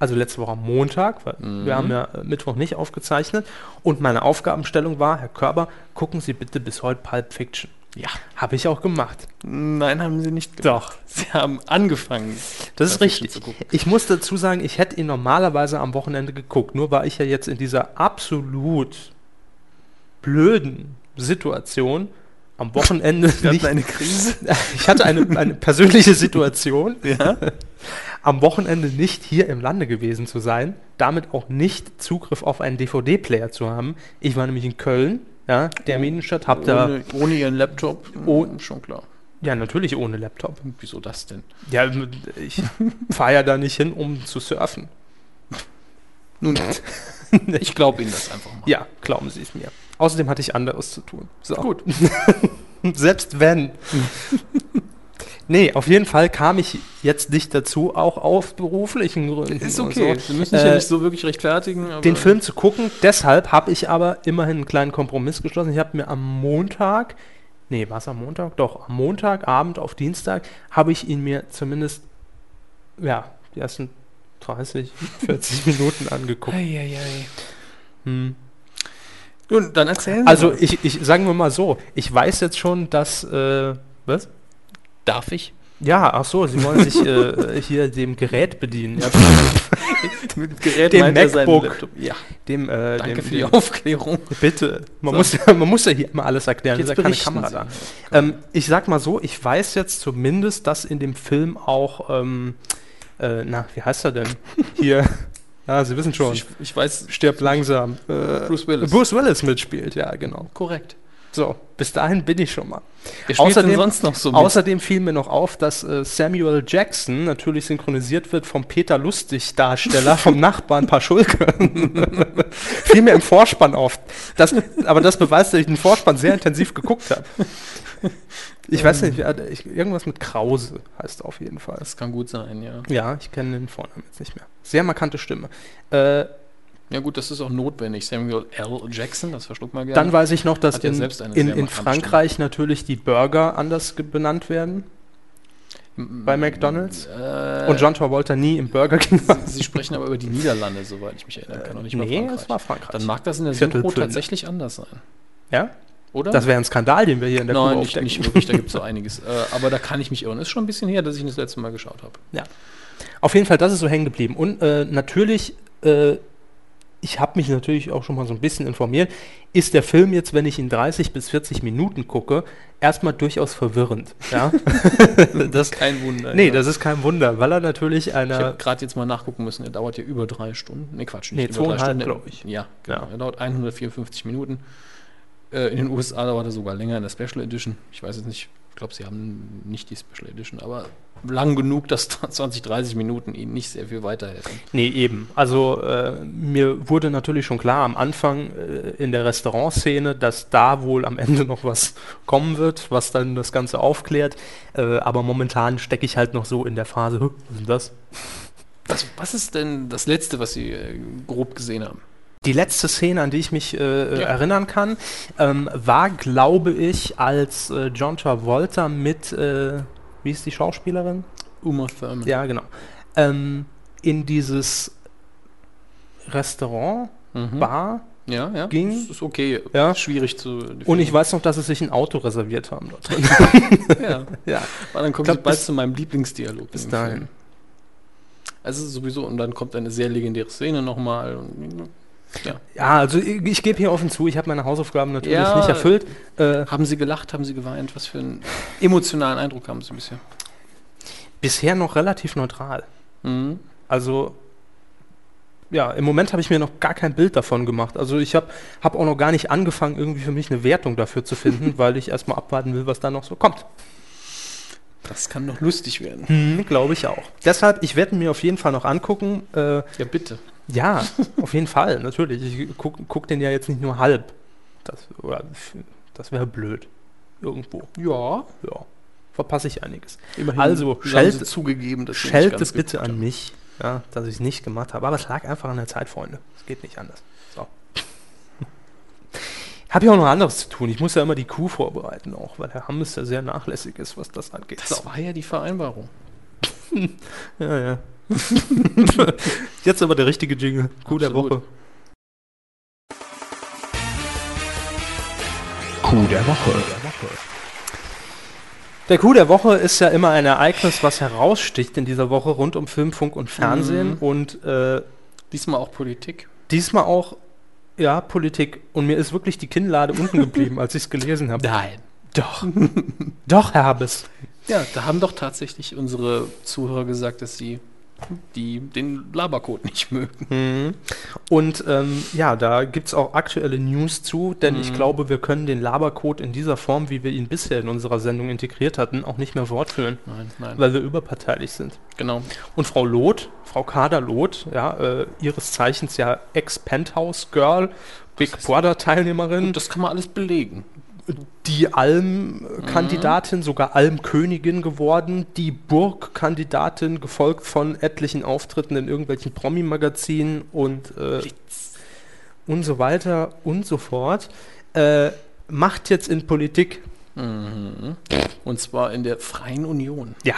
Also letzte Woche am Montag, weil Mhm. wir haben ja äh, Mittwoch nicht aufgezeichnet. Und meine Aufgabenstellung war, Herr Körber, gucken Sie bitte bis heute Pulp Fiction. Ja. Habe ich auch gemacht. Nein, haben Sie nicht gemacht. Sie haben angefangen. Das ist richtig. Ich muss dazu sagen, ich hätte ihn normalerweise am Wochenende geguckt. Nur war ich ja jetzt in dieser absolut blöden Situation am Wochenende Wir nicht. eine Krise. Ich hatte eine, eine persönliche Situation, Ja. am Wochenende nicht hier im Lande gewesen zu sein, damit auch nicht Zugriff auf einen DVD-Player zu haben. Ich war nämlich in Köln, ja, der Medienstadt, hab da, Ohne, ohne Ihren Laptop. Oh. schon klar. ja, natürlich ohne Laptop. Wieso das denn? Ja, ich fahre ja da nicht hin, um zu surfen. Nun, ich glaube Ihnen das einfach mal. Ja, glauben Sie es mir. Außerdem hatte ich anderes zu tun. So. Gut. Selbst wenn. nee, auf jeden Fall kam ich jetzt nicht dazu, auch aus beruflichen Gründen. Ist okay. So, Sie müssen sich ja Äh, nicht so wirklich rechtfertigen. Den Film zu gucken. Deshalb habe ich aber immerhin einen kleinen Kompromiss geschlossen. Ich habe mir am Montag, nee, war es am Montag? Doch, am Montagabend auf Dienstag habe ich ihn mir zumindest, ja, die ersten 30, 40 Minuten angeguckt. Eieiei. Hm. Nun, dann erzählen Sie Also mal. ich, ich sagen wir mal so, ich weiß jetzt schon, dass äh, was? darf ich? Ja, ach so, Sie wollen sich äh, hier dem Gerät bedienen, ja, Mit Gerät Dem MacBook. Ja, dem, äh, danke dem, für die Aufklärung. bitte. Man So. muss, ja- man muss ja hier immer alles erklären. Jetzt ist ja keine Kamera Sie. da. Ähm, ich sag mal so, ich weiß jetzt zumindest, dass in dem Film auch, ähm, äh, na, wie heißt er denn? Hier, ja, Sie wissen schon, Ich, ich weiß, stirbt langsam. Äh, Bruce Willis. Bruce Willis mitspielt, ja, genau. korrekt. So, bis dahin bin ich schon mal. Außerdem- sonst noch so mit? Außerdem fiel mir noch auf, dass äh, Samuel Jackson natürlich synchronisiert wird vom Peter Lustig-Darsteller vom Nachbarn Paschulke. fiel mir im Vorspann auf. Das, aber das beweist, dass ich den Vorspann sehr intensiv geguckt habe. Ich weiß nicht, wer- ich, irgendwas mit Krause heißt auf jeden Fall. das kann gut sein, ja. Ja, ich kenne den Vornamen jetzt nicht mehr. Sehr markante Stimme. Äh, Ja gut, das ist auch notwendig. Samuel L. Jackson, das verschluckt mal gerne. Dann weiß ich noch, dass in, in, in Frankreich natürlich die Burger anders benannt werden bei McDonald's. Äh, und John Travolta nie im Burger King war. Sie sprechen aber über die Niederlande, soweit ich mich erinnern kann. Und nicht nee, es war Frankreich. Dann mag das in der Viertel Synchro tatsächlich anders sein. ja? Oder? Das wäre ein Skandal, den wir hier in der Nein, nicht, nicht wirklich, da gibt es so einiges. Äh, aber da kann ich mich irren. Ist schon ein bisschen her, dass ich das letzte Mal geschaut habe. Ja. Auf jeden Fall, das ist so hängen geblieben. Und äh, natürlich, äh, ich habe mich natürlich auch schon mal so ein bisschen informiert, ist der Film jetzt, wenn ich ihn 30 bis 40 Minuten gucke, erstmal durchaus verwirrend. Ja? das, Kein Wunder. nee, ja. das ist kein Wunder, weil er natürlich Ich einer. habe gerade jetzt mal nachgucken müssen, er dauert ja über drei Stunden. Nee, Quatsch, Nee, über drei Stunden. glaub ich. Ja, genau. Ja. Er dauert 154 Minuten. Äh, in den USA dauert er sogar länger in der Special Edition. Ich weiß jetzt nicht, ich glaube, sie haben nicht die Special Edition, aber lang genug, dass 20, 30 Minuten ihnen nicht sehr viel weiterhelfen. Nee, eben. Also äh, mir wurde natürlich schon klar am Anfang äh, in der Restaurantszene, dass da wohl am Ende noch was kommen wird, was dann das Ganze aufklärt. Äh, aber momentan stecke ich halt noch so in der Phase, "Hä, was ist denn das? Was, was ist denn das Letzte, was Sie äh, grob gesehen haben? Die letzte Szene, an die ich mich äh, Ja. erinnern kann, ähm, war, glaube ich, als äh, John Travolta mit, äh, wie ist die Schauspielerin? Uma Thurman. Ja, genau. Ähm, in dieses Restaurant, Mhm. Bar ja, ja. ging. Das ist okay. Ja. Schwierig zu und ich weiß noch, dass sie sich ein Auto reserviert haben dort drin. ja. ja. Aber dann kommt Glaub, bald zu meinem Lieblingsdialog. bis dahin. Film. Also sowieso, und dann kommt eine sehr legendäre Szene nochmal. und- Ja. Ja, also ich, ich gebe hier offen zu, ich habe meine Hausaufgaben natürlich Ja. nicht erfüllt. Äh, Haben Sie gelacht, haben Sie geweint? Was für einen emotionalen Eindruck haben Sie bisher? bisher noch relativ neutral. Mhm. Also, ja, im Moment habe ich mir noch gar kein Bild davon gemacht. Also ich habe hab auch noch gar nicht angefangen, irgendwie für mich eine Wertung dafür zu finden, weil ich erstmal abwarten will, was da noch so kommt. Das kann doch lustig werden. Hm, Glaube ich auch. Deshalb, ich werde mir auf jeden Fall noch angucken. Äh, Ja, bitte. Ja, auf jeden Fall, natürlich. Ich gucke guck den ja jetzt nicht nur halb. Das, oder, das wäre blöd. Irgendwo. Ja, Ja, verpasse ich einiges. immerhin Also, schellt- zugegeben, nicht Schellt es bitte an mich, ja, dass ich es nicht gemacht habe. Aber es lag einfach an der Zeit, Freunde. Es geht nicht anders. So. Habe ja auch noch anderes zu tun. Ich muss ja immer die Kuh vorbereiten, auch weil Herr Hammes ja sehr nachlässig ist, was das angeht. Das war ja die Vereinbarung. Ja, ja. Jetzt aber der richtige Jingle. Kuh der Absolut. Woche. Coup der Woche. Der Coup der Woche ist ja immer ein Ereignis, was heraussticht in dieser Woche rund um Film, Funk und Fernsehen. Mhm. Und äh, Diesmal auch Politik. diesmal auch, ja, Politik. Und mir ist wirklich die Kinnlade unten geblieben, als ich es gelesen habe. Nein. Doch. Doch, Herr Habes. Ja, da haben doch tatsächlich unsere Zuhörer gesagt, dass sie die, den Labercode nicht mögen. Mhm. Und ähm, ja, da gibt es auch aktuelle News zu, denn ich Mhm. glaube, wir können den Labercode in dieser Form, wie wir ihn bisher in unserer Sendung integriert hatten, auch nicht mehr fortführen, Nein, nein. weil wir überparteilich sind. Genau. Und Frau Loth, Frau Kader Loth, ja, äh, ihres Zeichens ja Ex-Penthouse-Girl, Big Brother-Teilnehmerin, das kann man alles belegen. Die Alm-Kandidatin, sogar Alm-Königin geworden, die Burg-Kandidatin, gefolgt von etlichen Auftritten in irgendwelchen Promi-Magazinen und, äh, und so weiter und so fort. Äh, macht jetzt in Politik, Mhm. Und zwar in der Freien Union. ja,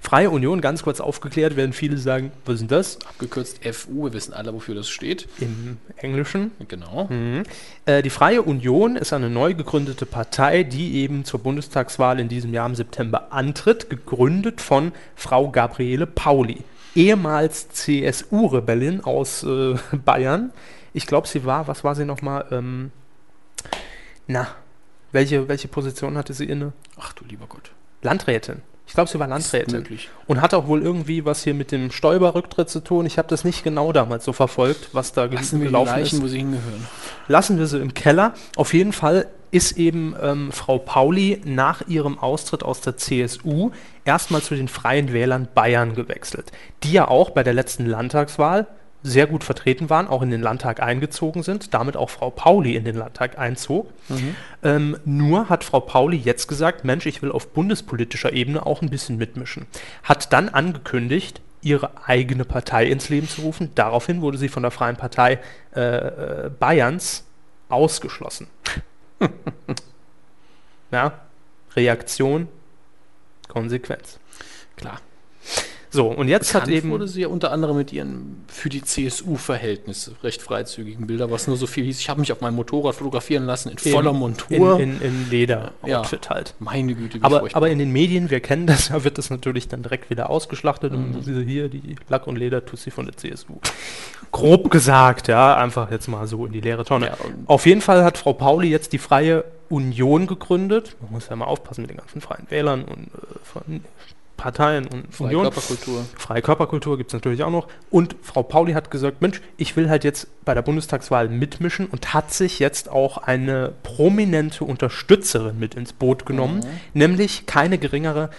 Freie Union, ganz kurz aufgeklärt, werden viele sagen, was ist denn das? Abgekürzt FU, wir wissen alle, wofür das steht. Im Englischen. Genau. Mhm. Äh, die Freie Union ist eine neu gegründete Partei, die eben zur Bundestagswahl in diesem Jahr im September antritt, gegründet von Frau Gabriele Pauli, ehemals CSU-Rebellin aus äh, Bayern. Ich glaube, sie war, was war sie nochmal? Ähm, na, welche, welche Position hatte sie inne? Ach du lieber Gott. Landrätin. Ich glaube, sie war Landrätin. Und hat auch wohl irgendwie was hier mit dem Stoiber-Rücktritt zu tun. Ich habe das nicht genau damals so verfolgt, was da Lassen wir die gelaufen Leichen, ist. wo sie hingehören. lassen wir sie im Keller. Auf jeden Fall ist eben ähm, Frau Pauli nach ihrem Austritt aus der CSU erstmal zu den Freien Wählern Bayern gewechselt, die ja auch bei der letzten Landtagswahl sehr gut vertreten waren, auch in den Landtag eingezogen sind, damit auch Frau Pauli in den Landtag einzog. Ähm, nur hat Frau Pauli jetzt gesagt, Mensch, ich will auf bundespolitischer Ebene auch ein bisschen mitmischen. Hat dann angekündigt, ihre eigene Partei ins Leben zu rufen. Daraufhin wurde sie von der Freien Partei äh, äh, Bayerns ausgeschlossen. ja, Reaktion, Konsequenz. Klar. So, und jetzt hat Bekannt eben. wurde sie ja unter anderem mit ihren für die CSU-Verhältnisse recht freizügigen Bilder, was nur so viel hieß. Ich habe mich auf meinem Motorrad fotografieren lassen in voller in, Montur. in, in Leder-Outfit halt. Meine Güte, wie Aber, furchtbar. aber in den Medien, wir kennen das, da wird das natürlich dann direkt wieder ausgeschlachtet Mhm. und diese hier, die Lack- und Leder-Tussi von der CSU. Grob gesagt, ja, einfach jetzt mal so in die leere Tonne. Ja, Auf jeden Fall hat Frau Pauli jetzt die Freie Union gegründet. Man muss ja mal aufpassen mit den ganzen Freien Wählern und äh, von Parteien und Freie Union. Körperkultur. Freie Körperkultur gibt es natürlich auch noch. Und Frau Pauli hat gesagt, Mensch, ich will halt jetzt bei der Bundestagswahl mitmischen und hat sich jetzt auch eine prominente Unterstützerin mit ins Boot genommen, nämlich keine geringere,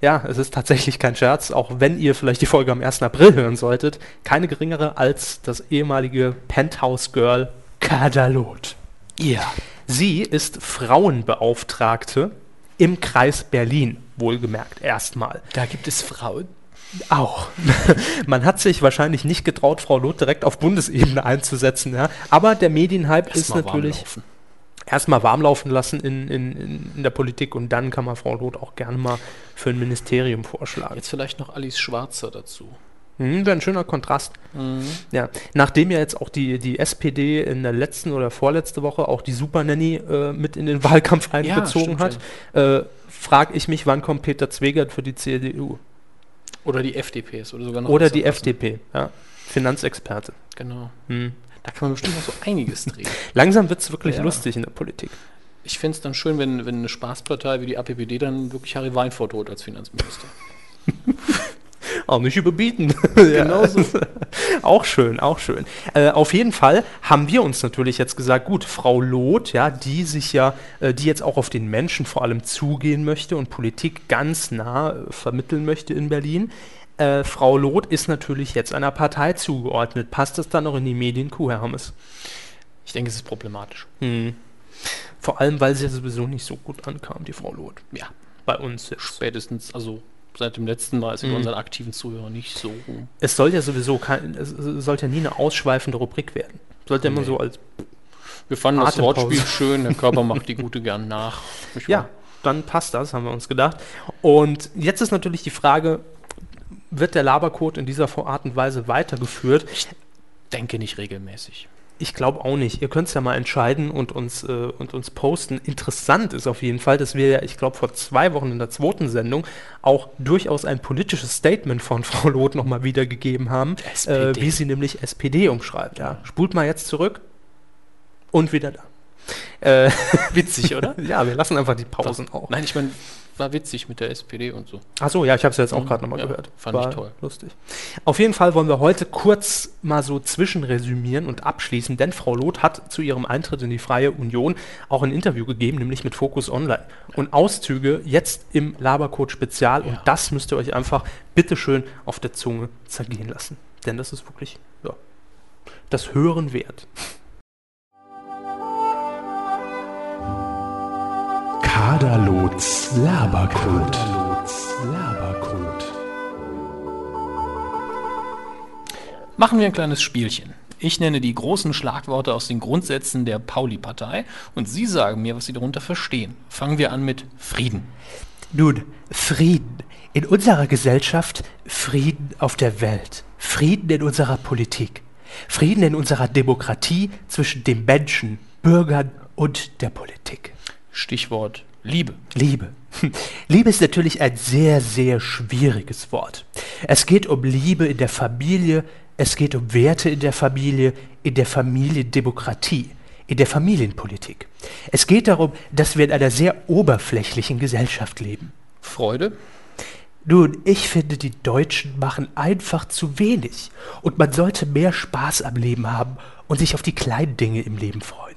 ja, es ist tatsächlich kein Scherz, auch wenn ihr vielleicht die Folge am 1. April hören solltet, keine geringere als das ehemalige Penthouse-Girl Kadalot. Ja. Sie ist Frauenbeauftragte im Kreis Berlin, wohlgemerkt erstmal. Da gibt es Frauen. Auch. Man hat sich wahrscheinlich nicht getraut, Frau Loth direkt auf Bundesebene einzusetzen, ja. Aber der Medienhype ist natürlich erstmal warm laufen lassen in, in, in, der Politik und dann kann man Frau Loth auch gerne mal für ein Ministerium vorschlagen. Jetzt vielleicht noch Alice Schwarzer dazu. Hm, Wäre ein schöner Kontrast. Mhm. Ja, nachdem ja jetzt auch die, die SPD in der letzten oder vorletzte Woche auch die Super Nanny äh, mit in den Wahlkampf einbezogen stimmt, hat, äh, frage ich mich, wann kommt Peter Zwegert für die CDU? Oder die FDP ist oder sogar noch Oder die. FDP, ja. Finanzexperte. Genau. Hm. Da kann man bestimmt noch so einiges drehen. Langsam wird es wirklich Ja. lustig in der Politik. Ich fände es dann schön, wenn, wenn eine Spaßpartei wie die APPD dann wirklich Harry Weinfurt holt als Finanzminister. Auch nicht überbieten. Genau so. auch schön, auch schön. Äh, auf jeden Fall haben wir uns natürlich jetzt gesagt, gut, Frau Loth, ja, die sich ja, äh, die jetzt auch auf den Menschen vor allem zugehen möchte und Politik ganz nah äh, vermitteln möchte in Berlin. Äh, Frau Loth ist natürlich jetzt einer Partei zugeordnet. Passt das dann noch in die Medienkuh, Herr Hammes? Ich denke, es ist problematisch. Hm. Vor allem, weil sie ja sowieso nicht so gut ankam, die Frau Loth. Ja. Bei uns jetzt. Spätestens, also seit dem letzten Mal ist Mhm. bei unseren aktiven Zuhörern nicht so. Es soll ja sowieso kein, es sollte ja nie eine ausschweifende Rubrik werden. Sollte immer Nee. so als Wir fanden das. Wortspiel schön, der Körper macht die Gute gern nach. Nicht Ja, wahr? dann passt das, haben wir uns gedacht. Und jetzt ist natürlich die Frage, wird der Labercode in dieser Art und Weise weitergeführt? Denke nicht regelmäßig. Ich glaube auch nicht. Ihr könnt es ja mal entscheiden und uns, äh, und uns posten. Interessant ist auf jeden Fall, dass wir ja, ich glaube, vor zwei Wochen in der zweiten Sendung auch durchaus ein politisches Statement von Frau Loth nochmal wiedergegeben haben, äh, wie sie nämlich SPD umschreibt. Ja. Spult mal jetzt zurück und wieder da. Äh, Witzig, oder? ja, wir lassen einfach die Pausen auch. Nein, ich meine, war witzig mit der SPD und so. Achso, ja, ich habe es jetzt auch Mhm, gerade nochmal ja, gehört. fand ich toll. Lustig. Auf jeden Fall wollen wir heute kurz mal so zwischenresümieren und abschließen, denn Frau Loth hat zu ihrem Eintritt in die Freie Union auch ein Interview gegeben, nämlich mit Focus Online. Und Auszüge jetzt im Labercode Spezial und Ja. das müsst ihr euch einfach bitteschön auf der Zunge zergehen lassen. Denn das ist wirklich, ja, das Hören wert. Kaderlots Labercode. Labercode. Machen wir ein kleines Spielchen. Ich nenne die großen Schlagworte aus den Grundsätzen der Pauli-Partei und Sie sagen mir, was Sie darunter verstehen. Fangen wir an mit Frieden. Nun, Frieden in unserer Gesellschaft, Frieden auf der Welt, Frieden in unserer Politik, Frieden in unserer Demokratie zwischen dem Menschen, Bürgern und der Politik. Stichwort Liebe. Liebe. Liebe ist natürlich ein sehr, sehr schwieriges Wort. Es geht um Liebe in der Familie, es geht um Werte in der Familie, in der Familiendemokratie, in der Familienpolitik. Es geht darum, dass wir in einer sehr oberflächlichen Gesellschaft leben. Freude. Nun, ich finde, die Deutschen machen einfach zu wenig. Und man sollte mehr Spaß am Leben haben und sich auf die kleinen Dinge im Leben freuen.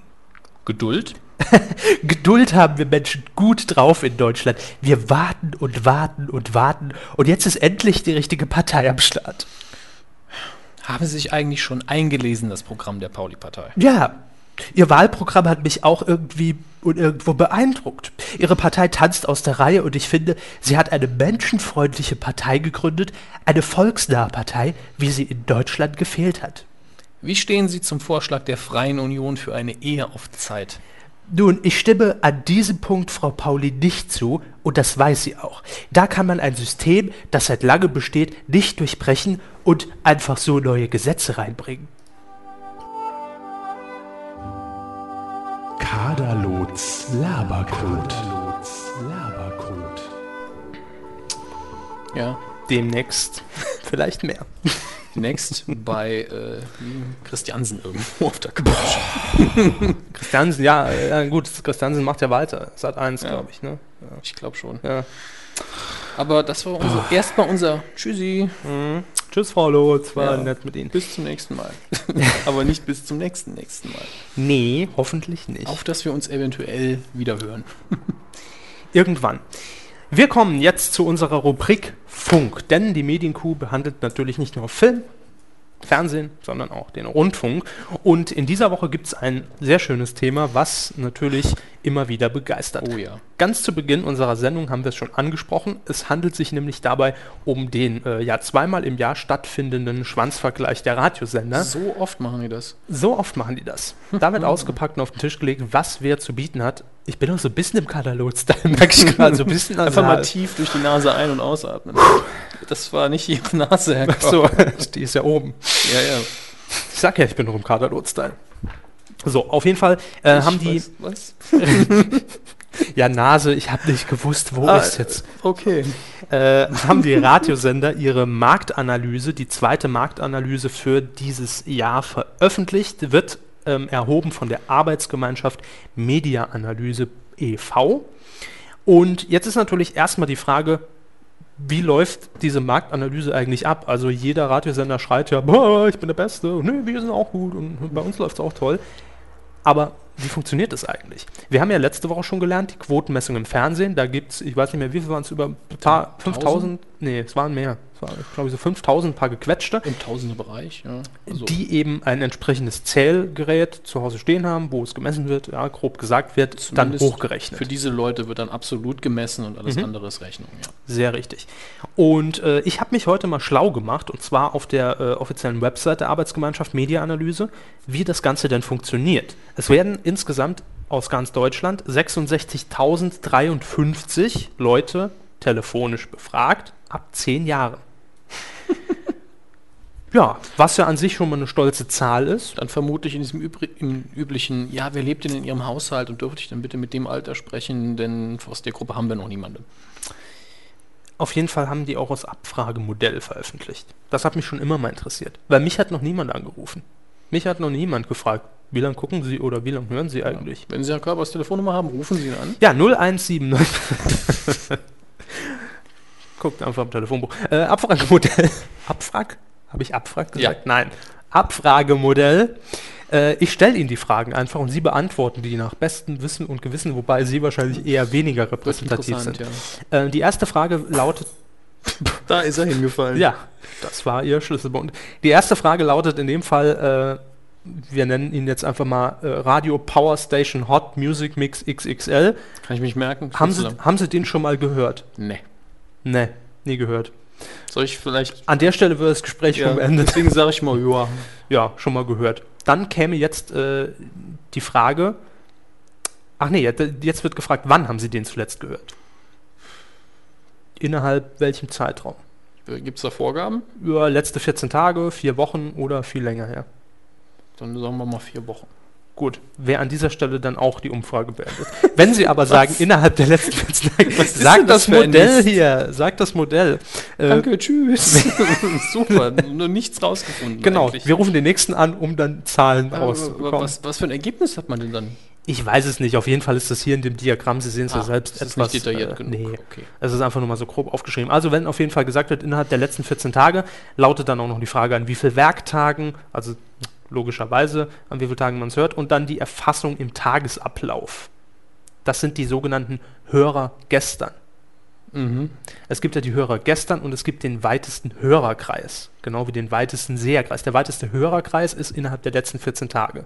Geduld. Geduld haben wir Menschen gut drauf in Deutschland. Wir warten und warten und warten. Und jetzt ist endlich die richtige Partei am Start. Haben Sie sich eigentlich schon eingelesen, das Programm der Pauli-Partei? Ja, ihr Wahlprogramm hat mich auch irgendwie und irgendwo beeindruckt. Ihre Partei tanzt aus der Reihe und ich finde, sie hat eine menschenfreundliche Partei gegründet, eine volksnahe Partei, wie sie in Deutschland gefehlt hat. Wie stehen Sie zum Vorschlag der Freien Union für eine Ehe auf Zeit? Nun, ich stimme an diesem Punkt Frau Pauli nicht zu und das weiß sie auch. Da kann man ein System, das seit langem besteht, nicht durchbrechen und einfach so neue Gesetze reinbringen. Kaderlots Labercode. Labercode. Ja. Demnächst vielleicht mehr. Next bei äh, Christiansen irgendwo auf der Couch. Christiansen, ja, äh, gut, Christiansen macht ja weiter. Sat 1, Ja. glaube ich, ne? Ich glaube schon. Ja. Aber das war unser, erstmal unser Tschüssi. Tschüss, Frau Lotz, war Ja. nett mit Ihnen. Bis zum nächsten Mal. Aber nicht bis zum nächsten nächsten Mal. Nee, hoffentlich nicht. Auf dass wir uns eventuell wieder hören. Irgendwann. Wir kommen jetzt zu unserer Rubrik Funk, denn die Medienkuh behandelt natürlich nicht nur Film, Fernsehen, sondern auch den Rundfunk. Und in dieser Woche gibt es ein sehr schönes Thema, was natürlich immer wieder begeistert. Oh ja. Ganz zu Beginn unserer Sendung haben wir es schon angesprochen. Es handelt sich nämlich dabei um den äh, ja zweimal im Jahr stattfindenden Schwanzvergleich der Radiosender. So oft machen die das. So oft machen die das. Da wird ausgepackt und auf den Tisch gelegt, was wer zu bieten hat. Ich bin auch so ein bisschen im Katalog-Style, merke ich gerade. So ein bisschen Einfach mal tief durch die Nase ein- und ausatmen. Das war nicht ihre Nase, Herr Ach so, die ist ja oben. Ja, ja. Ich sag ja, ich bin noch im Katalog-Style. So, auf jeden Fall äh, haben die. Was? Ja, Nase, ich habe nicht gewusst, wo Ah, ist jetzt. Okay. äh, haben die Radiosender ihre Marktanalyse, die zweite Marktanalyse für dieses Jahr veröffentlicht, wird ähm, erhoben von der Arbeitsgemeinschaft Media Analyse e.V. Und jetzt ist natürlich erstmal die Frage, wie läuft diese Marktanalyse eigentlich ab? Also jeder Radiosender schreit ja, "Boah, ich bin der Beste, nee, wir sind auch gut und bei uns läuft es auch toll. Aber wie funktioniert das eigentlich? Wir haben ja letzte Woche schon gelernt, die Quotenmessung im Fernsehen, da gibt es, ich weiß nicht mehr, wie viel waren es, über ein paar, 5000? Nee, es waren mehr. Es waren, glaube ich, so 5000, paar gequetschte, Im Tausenderbereich, ja. Also, die eben ein entsprechendes Zählgerät zu Hause stehen haben, wo es gemessen wird, ja, grob gesagt wird, dann Zumindest hochgerechnet. für diese Leute wird dann absolut gemessen und alles andere ist Rechnung, ja. Sehr richtig. Und äh, ich habe mich heute mal schlau gemacht, und zwar auf der äh, offiziellen Website der Arbeitsgemeinschaft Mediaanalyse, wie das Ganze denn funktioniert. Es werden insgesamt aus ganz Deutschland 66.053 Leute telefonisch befragt, ab 10 Jahren. ja, was ja an sich schon mal eine stolze Zahl ist. Dann vermutlich in diesem übri im üblichen, ja, wer lebt denn in Ihrem Haushalt und dürfte ich dann bitte mit dem Alter sprechen, denn aus der Gruppe haben wir noch niemanden. Auf jeden Fall haben die auch das Abfragemodell veröffentlicht. Das hat mich schon immer mal interessiert, weil mich hat noch niemand angerufen. Mich hat noch niemand gefragt, wie lange gucken Sie oder wie lange hören Sie eigentlich? Wenn Sie Herr Körpers Telefonnummer haben, rufen Sie ihn an. Ja, 0179. Guckt einfach im Telefonbuch. Äh, Abfragemodell. Abfrag? Habe ich Abfrag gesagt? Ja. Nein. Abfragemodell. Äh, ich stelle Ihnen die Fragen einfach und Sie beantworten die nach bestem Wissen und Gewissen, wobei Sie wahrscheinlich eher weniger repräsentativ sind. ja. Äh, die erste Frage lautet, Da ist er hingefallen. ja, das war Ihr Schlüsselbund. Die erste Frage lautet in dem Fall, äh, wir nennen ihn jetzt einfach mal äh, Radio Power Station Hot Music Mix XXL. Kann ich mich merken? Haben Sie, haben Sie den schon mal gehört? Nee. Ne, nie gehört. Soll ich vielleicht. An der Stelle wird das Gespräch schon beendet. deswegen sage ich mal, ja. Ja, schon mal gehört. Dann käme jetzt äh, die Frage, ach nee, jetzt, jetzt wird gefragt, wann haben Sie den zuletzt gehört? Innerhalb welchem Zeitraum? Gibt es da Vorgaben? Über letzte 14 Tage, vier Wochen oder viel länger her? Dann sagen wir mal vier Wochen. Gut, wäre an dieser Stelle dann auch die Umfrage beendet. Wenn Sie aber sagen, innerhalb der letzten 14 Tage, sagt das das Modell hier, sagt das Modell. Äh, Danke, tschüss. Super, nur nichts rausgefunden. Genau, eigentlich. wir rufen den nächsten an, um dann Zahlen Aber rauszubekommen. was, was für ein Ergebnis hat man denn dann? Ich weiß es nicht, auf jeden Fall ist das hier in dem Diagramm, Sie sehen es ja Ah, selbst das ist etwas. nicht detailliert äh, genug. Nee, Okay. es ist einfach nur mal so grob aufgeschrieben. Also wenn auf jeden Fall gesagt wird, innerhalb der letzten 14 Tage, lautet dann auch noch die Frage, an wie viel Werktagen, also logischerweise, an wie vielen Tagen man es hört, und dann die Erfassung im Tagesablauf. Das sind die sogenannten Hörer gestern. Mhm. Es gibt ja die Hörer gestern und es gibt den weitesten Hörerkreis, genau wie den weitesten Seherkreis. Der weiteste Hörerkreis ist innerhalb der letzten 14 Tage.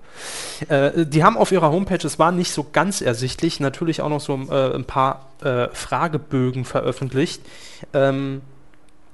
Äh, die haben auf ihrer Homepage, es war nicht so ganz ersichtlich, natürlich auch noch so äh, ein paar äh, Fragebögen veröffentlicht, ähm,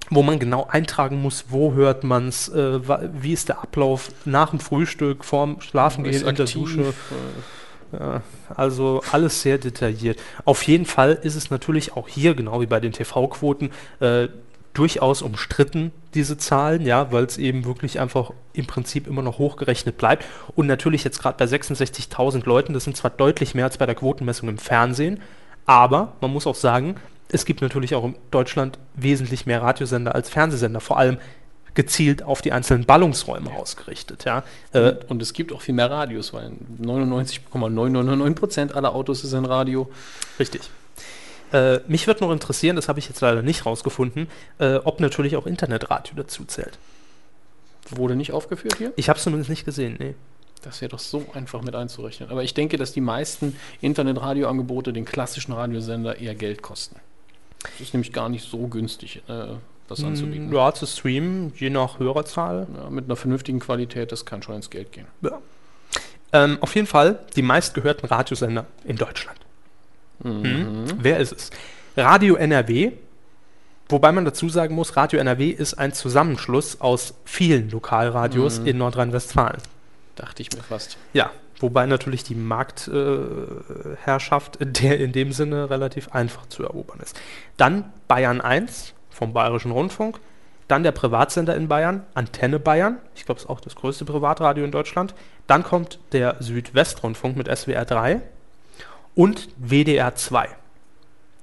wo man genau eintragen muss, wo hört man es, äh, wie ist der Ablauf nach dem Frühstück, vorm Schlafengehen, in der Dusche. äh, Ja, also alles sehr detailliert. Auf jeden Fall ist es natürlich auch hier, genau wie bei den TV-Quoten, äh, durchaus umstritten, diese Zahlen, ja, weil es eben wirklich einfach im Prinzip immer noch hochgerechnet bleibt. Und natürlich jetzt gerade bei 66.000 Leuten, das sind zwar deutlich mehr als bei der Quotenmessung im Fernsehen, aber man muss auch sagen, es gibt natürlich auch in Deutschland wesentlich mehr Radiosender als Fernsehsender, vor allem gezielt auf die einzelnen Ballungsräume ausgerichtet. Ja. Äh, und, und es gibt auch viel mehr Radios, weil 99,999% aller Autos ist ein Radio. Richtig. Äh, mich würde noch interessieren, das habe ich jetzt leider nicht rausgefunden, äh, ob natürlich auch Internetradio dazu zählt. Wurde nicht aufgeführt hier? Ich habe es zumindest nicht gesehen, nee. Das wäre doch so einfach mit einzurechnen. Aber ich denke, dass die meisten Internetradioangebote den klassischen Radiosender eher Geld kosten. Es ist nämlich gar nicht so günstig, äh, das anzubieten. Mm, Ja, zu streamen, je nach Hörerzahl. Ja, mit einer vernünftigen Qualität, das kann schon ins Geld gehen. Ja. Ähm, auf jeden Fall die meistgehörten Radiosender in Deutschland. Mhm. Wer ist es? Radio NRW. Wobei man dazu sagen muss, Radio NRW ist ein Zusammenschluss aus vielen Lokalradios in Nordrhein-Westfalen. Dachte ich mir fast. Ja, wobei natürlich die Marktherrschaft äh, der, in dem Sinne relativ einfach zu erobern ist. Dann Bayern 1 vom Bayerischen Rundfunk. Dann der Privatsender in Bayern, Antenne Bayern. Ich glaube, es ist auch das größte Privatradio in Deutschland. Dann kommt der Südwestrundfunk mit SWR 3 und WDR 2.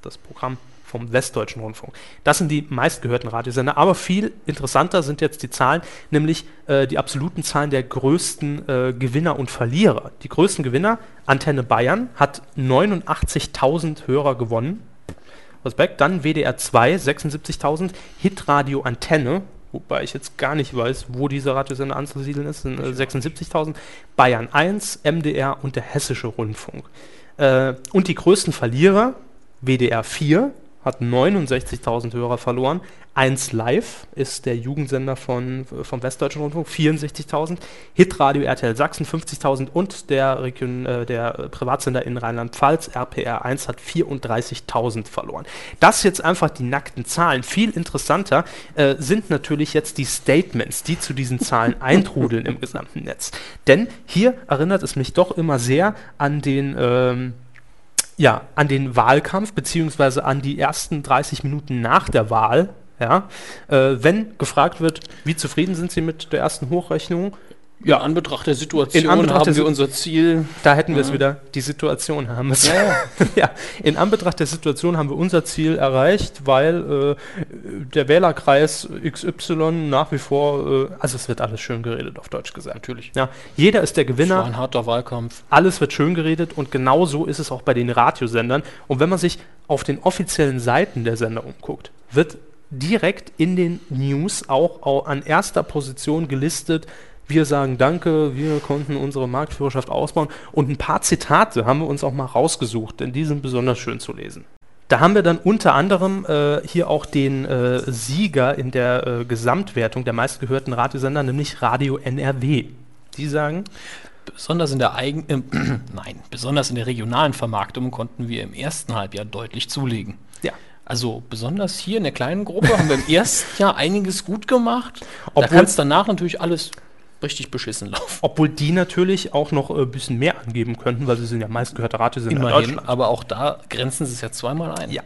Das Programm vom Westdeutschen Rundfunk. Das sind die meistgehörten Radiosender, aber viel interessanter sind jetzt die Zahlen, nämlich äh, die absoluten Zahlen der größten äh, Gewinner und Verlierer. Die größten Gewinner, Antenne Bayern, hat 89.000 Hörer gewonnen. Respekt. Dann WDR 2, 76.000. Hitradio Antenne, wobei ich jetzt gar nicht weiß, wo dieser Radiosender anzusiedeln ist, sind äh, 76.000. Bayern 1, MDR und der Hessische Rundfunk. Äh, und die größten Verlierer, WDR 4 hat 69.000 Hörer verloren. 1 Live ist der Jugendsender von, vom Westdeutschen Rundfunk, 64.000. Hitradio RTL Sachsen 50.000 und der, Region, äh, der Privatsender in Rheinland-Pfalz, RPR 1, hat 34.000 verloren. Das jetzt einfach die nackten Zahlen. Viel interessanter äh, sind natürlich jetzt die Statements, die zu diesen Zahlen eintrudeln im gesamten Netz. Denn hier erinnert es mich doch immer sehr an den... Ähm, ja, an den Wahlkampf beziehungsweise an die ersten 30 Minuten nach der Wahl, ja, äh, wenn gefragt wird, wie zufrieden sind Sie mit der ersten Hochrechnung, Ja, an Betracht der Situation In Anbetracht haben der wir unser Ziel. da hätten wir es wieder, die Situation haben wir es. Ja, ja. ja, in Anbetracht der Situation haben wir unser Ziel erreicht, weil äh, der Wählerkreis XY nach wie vor, äh, also es wird alles schön geredet, auf Deutsch gesagt. Natürlich. Ja, jeder ist der Es war Gewinner. ein harter Wahlkampf. Alles wird schön geredet und genau so ist es auch bei den Radiosendern. Und wenn man sich auf den offiziellen Seiten der Sender umguckt, wird direkt in den News auch, au- an erster Position gelistet, wir sagen Danke, wir konnten unsere Marktführerschaft ausbauen. Und ein paar Zitate haben wir uns auch mal rausgesucht, denn die sind besonders schön zu lesen. Da haben wir dann unter anderem äh, hier auch den äh, Sieger in der äh, Gesamtwertung der meistgehörten Radiosender, nämlich Radio NRW. Die sagen, Besonders in der eigen, äh, nein, besonders in der regionalen Vermarktung konnten wir im ersten Halbjahr deutlich zulegen. ja, Also besonders hier in der kleinen Gruppe haben wir im ersten Jahr einiges gut gemacht. Obwohl- es danach natürlich alles richtig beschissen laufen. Obwohl die natürlich auch noch ein bisschen mehr angeben könnten, weil sie sind ja meistgehörte Radiosender in Immerhin, aber auch da grenzen sie es ja zweimal ein. Ja.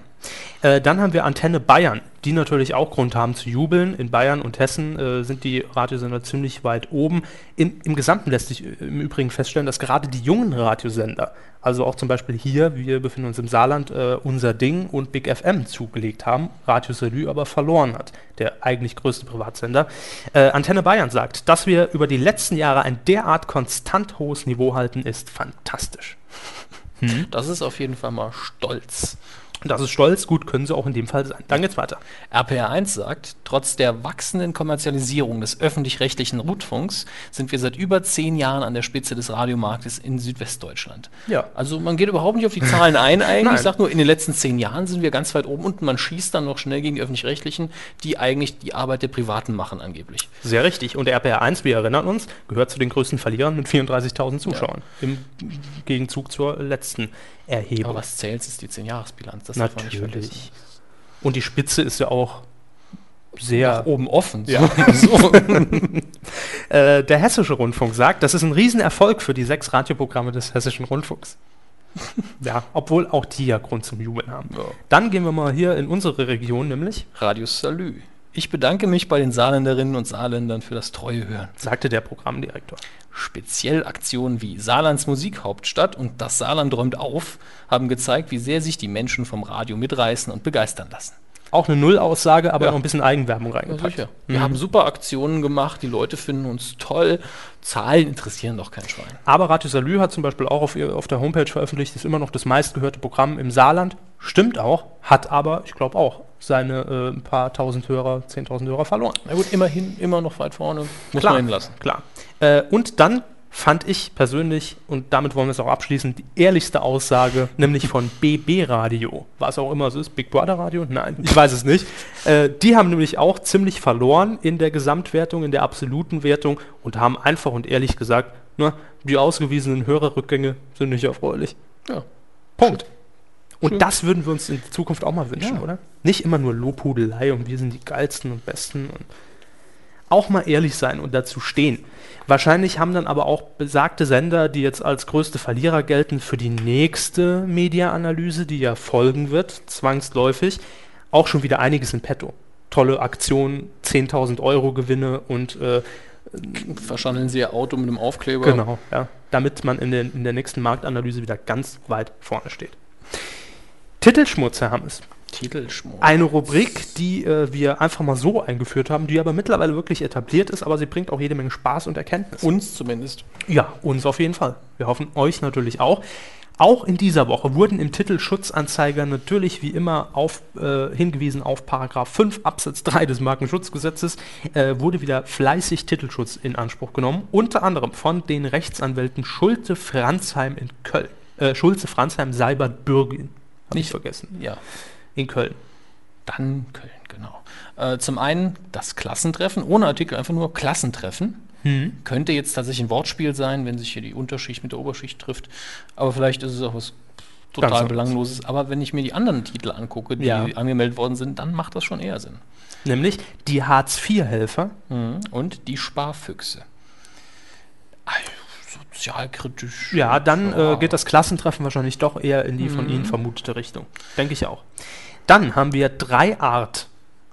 Äh, dann haben wir Antenne Bayern, die natürlich auch Grund haben zu jubeln. In Bayern und Hessen äh, sind die Radiosender ziemlich weit oben. In, Im Gesamten lässt sich äh, im Übrigen feststellen, dass gerade die jungen Radiosender, also auch zum Beispiel hier, wir befinden uns im Saarland, äh, unser Ding und Big FM zugelegt haben, Radio Salü aber verloren hat, der eigentlich größte Privatsender. Äh, Antenne Bayern sagt, dass wir über die letzten Jahre ein derart konstant hohes Niveau halten, ist fantastisch. Das ist auf jeden Fall mal stolz. Das ist stolz, gut, können sie auch in dem Fall sein. Dann geht's weiter. RPR1 sagt, trotz der wachsenden Kommerzialisierung des öffentlich-rechtlichen Rundfunks sind wir seit über zehn Jahren an der Spitze des Radiomarktes in Südwestdeutschland. Ja. Also man geht überhaupt nicht auf die Zahlen ein eigentlich. Ich sage nur, in den letzten zehn Jahren sind wir ganz weit oben und man schießt dann noch schnell gegen die öffentlich-rechtlichen, die eigentlich die Arbeit der Privaten machen angeblich. Sehr richtig. Und der RPR1, wir erinnern uns, gehört zu den größten Verlierern mit 34.000 Zuschauern. Im Gegenzug zur letzten Erhebung. Aber was zählt, ist die Zehn-Jahres-Bilanz. Das darf man nicht vergessen. Natürlich. Und die Spitze ist ja auch sehr. Nach oben offen. Ja. so. Äh, der Hessische Rundfunk sagt, das ist ein Riesenerfolg für die sechs Radioprogramme des Hessischen Rundfunks. ja, obwohl auch die ja Grund zum Jubeln haben. Ja. Dann gehen wir mal hier in unsere Region, nämlich, Radio Salü. Ich bedanke mich bei den Saarländerinnen und Saarländern für das treue Hören. sagte der Programmdirektor. Speziell Aktionen wie Saarlands Musikhauptstadt und Das Saarland räumt auf haben gezeigt, wie sehr sich die Menschen vom Radio mitreißen und begeistern lassen. Auch eine Nullaussage, aber Ja. noch ein bisschen Eigenwerbung Ja, reingepackt. sicher. Wir haben super Aktionen gemacht, die Leute finden uns toll. Zahlen interessieren doch kein Schwein. Aber Radio Salü hat zum Beispiel auch auf, ihr, auf der Homepage veröffentlicht, ist immer noch das meistgehörte Programm im Saarland. Stimmt auch, hat aber, ich glaube auch, seine äh, ein paar tausend Hörer, 10.000 Hörer verloren. Na gut, immerhin, immer noch weit vorne. Muss Klar. man hinlassen. Klar. Äh, und dann fand ich persönlich, und damit wollen wir es auch abschließen, die ehrlichste Aussage, nämlich von BB Radio. Was auch immer es ist, Big Brother Radio? Nein, ich weiß es nicht. Äh, die haben nämlich auch ziemlich verloren in der Gesamtwertung, in der absoluten Wertung und haben einfach und ehrlich gesagt, na, die ausgewiesenen Hörerrückgänge sind nicht erfreulich. Ja. Punkt. Und Schön. das würden wir uns in Zukunft auch mal wünschen, Ja. oder? Nicht immer nur Lobhudelei und wir sind die geilsten und besten und auch mal ehrlich sein und dazu stehen. Wahrscheinlich haben dann aber auch besagte Sender, die jetzt als größte Verlierer gelten, für die nächste Media-Analyse, die ja folgen wird, zwangsläufig, auch schon wieder einiges in petto. Tolle Aktionen, 10.000 Euro Gewinne und äh, Verschandeln sie ihr Auto mit einem Aufkleber. Genau, ja. Damit man in der, in der nächsten Marktanalyse wieder ganz weit vorne steht. Titelschmutz, Herr Hammes. Titelschmutz. Eine Rubrik, die äh, wir einfach mal so eingeführt haben, die aber mittlerweile wirklich etabliert ist, aber sie bringt auch jede Menge Spaß und Erkenntnis. Uns zumindest. Ja, uns auf jeden Fall. Wir hoffen, euch natürlich auch. Auch in dieser Woche wurden im Titelschutzanzeiger natürlich wie immer auf, äh, hingewiesen auf Paragraph 5 Absatz 3 des Markenschutzgesetzes, äh, wurde wieder fleißig Titelschutz in Anspruch genommen, unter anderem von den Rechtsanwälten Schulte Franzheim in Köln. Äh, Schulze Franzheim Seibert Bürgin. Nicht- vergessen. Ja. In Köln. Dann Köln, genau. Äh, zum einen das Klassentreffen, ohne Artikel, einfach nur Klassentreffen. Könnte jetzt tatsächlich ein Wortspiel sein, wenn sich hier die Unterschicht mit der Oberschicht trifft. Aber vielleicht ist es auch was total anderes. Belangloses. Aber wenn ich mir die anderen Titel angucke, die Ja. angemeldet worden sind, dann macht das schon eher Sinn. Nämlich die Hartz-IV-Helfer. Mhm. Und die Sparfüchse. Ah, Sozialkritisch. Ja, dann Ja. äh, geht das Klassentreffen wahrscheinlich doch eher in die von Ihnen vermutete Richtung. Denke ich auch. Dann haben wir drei Art.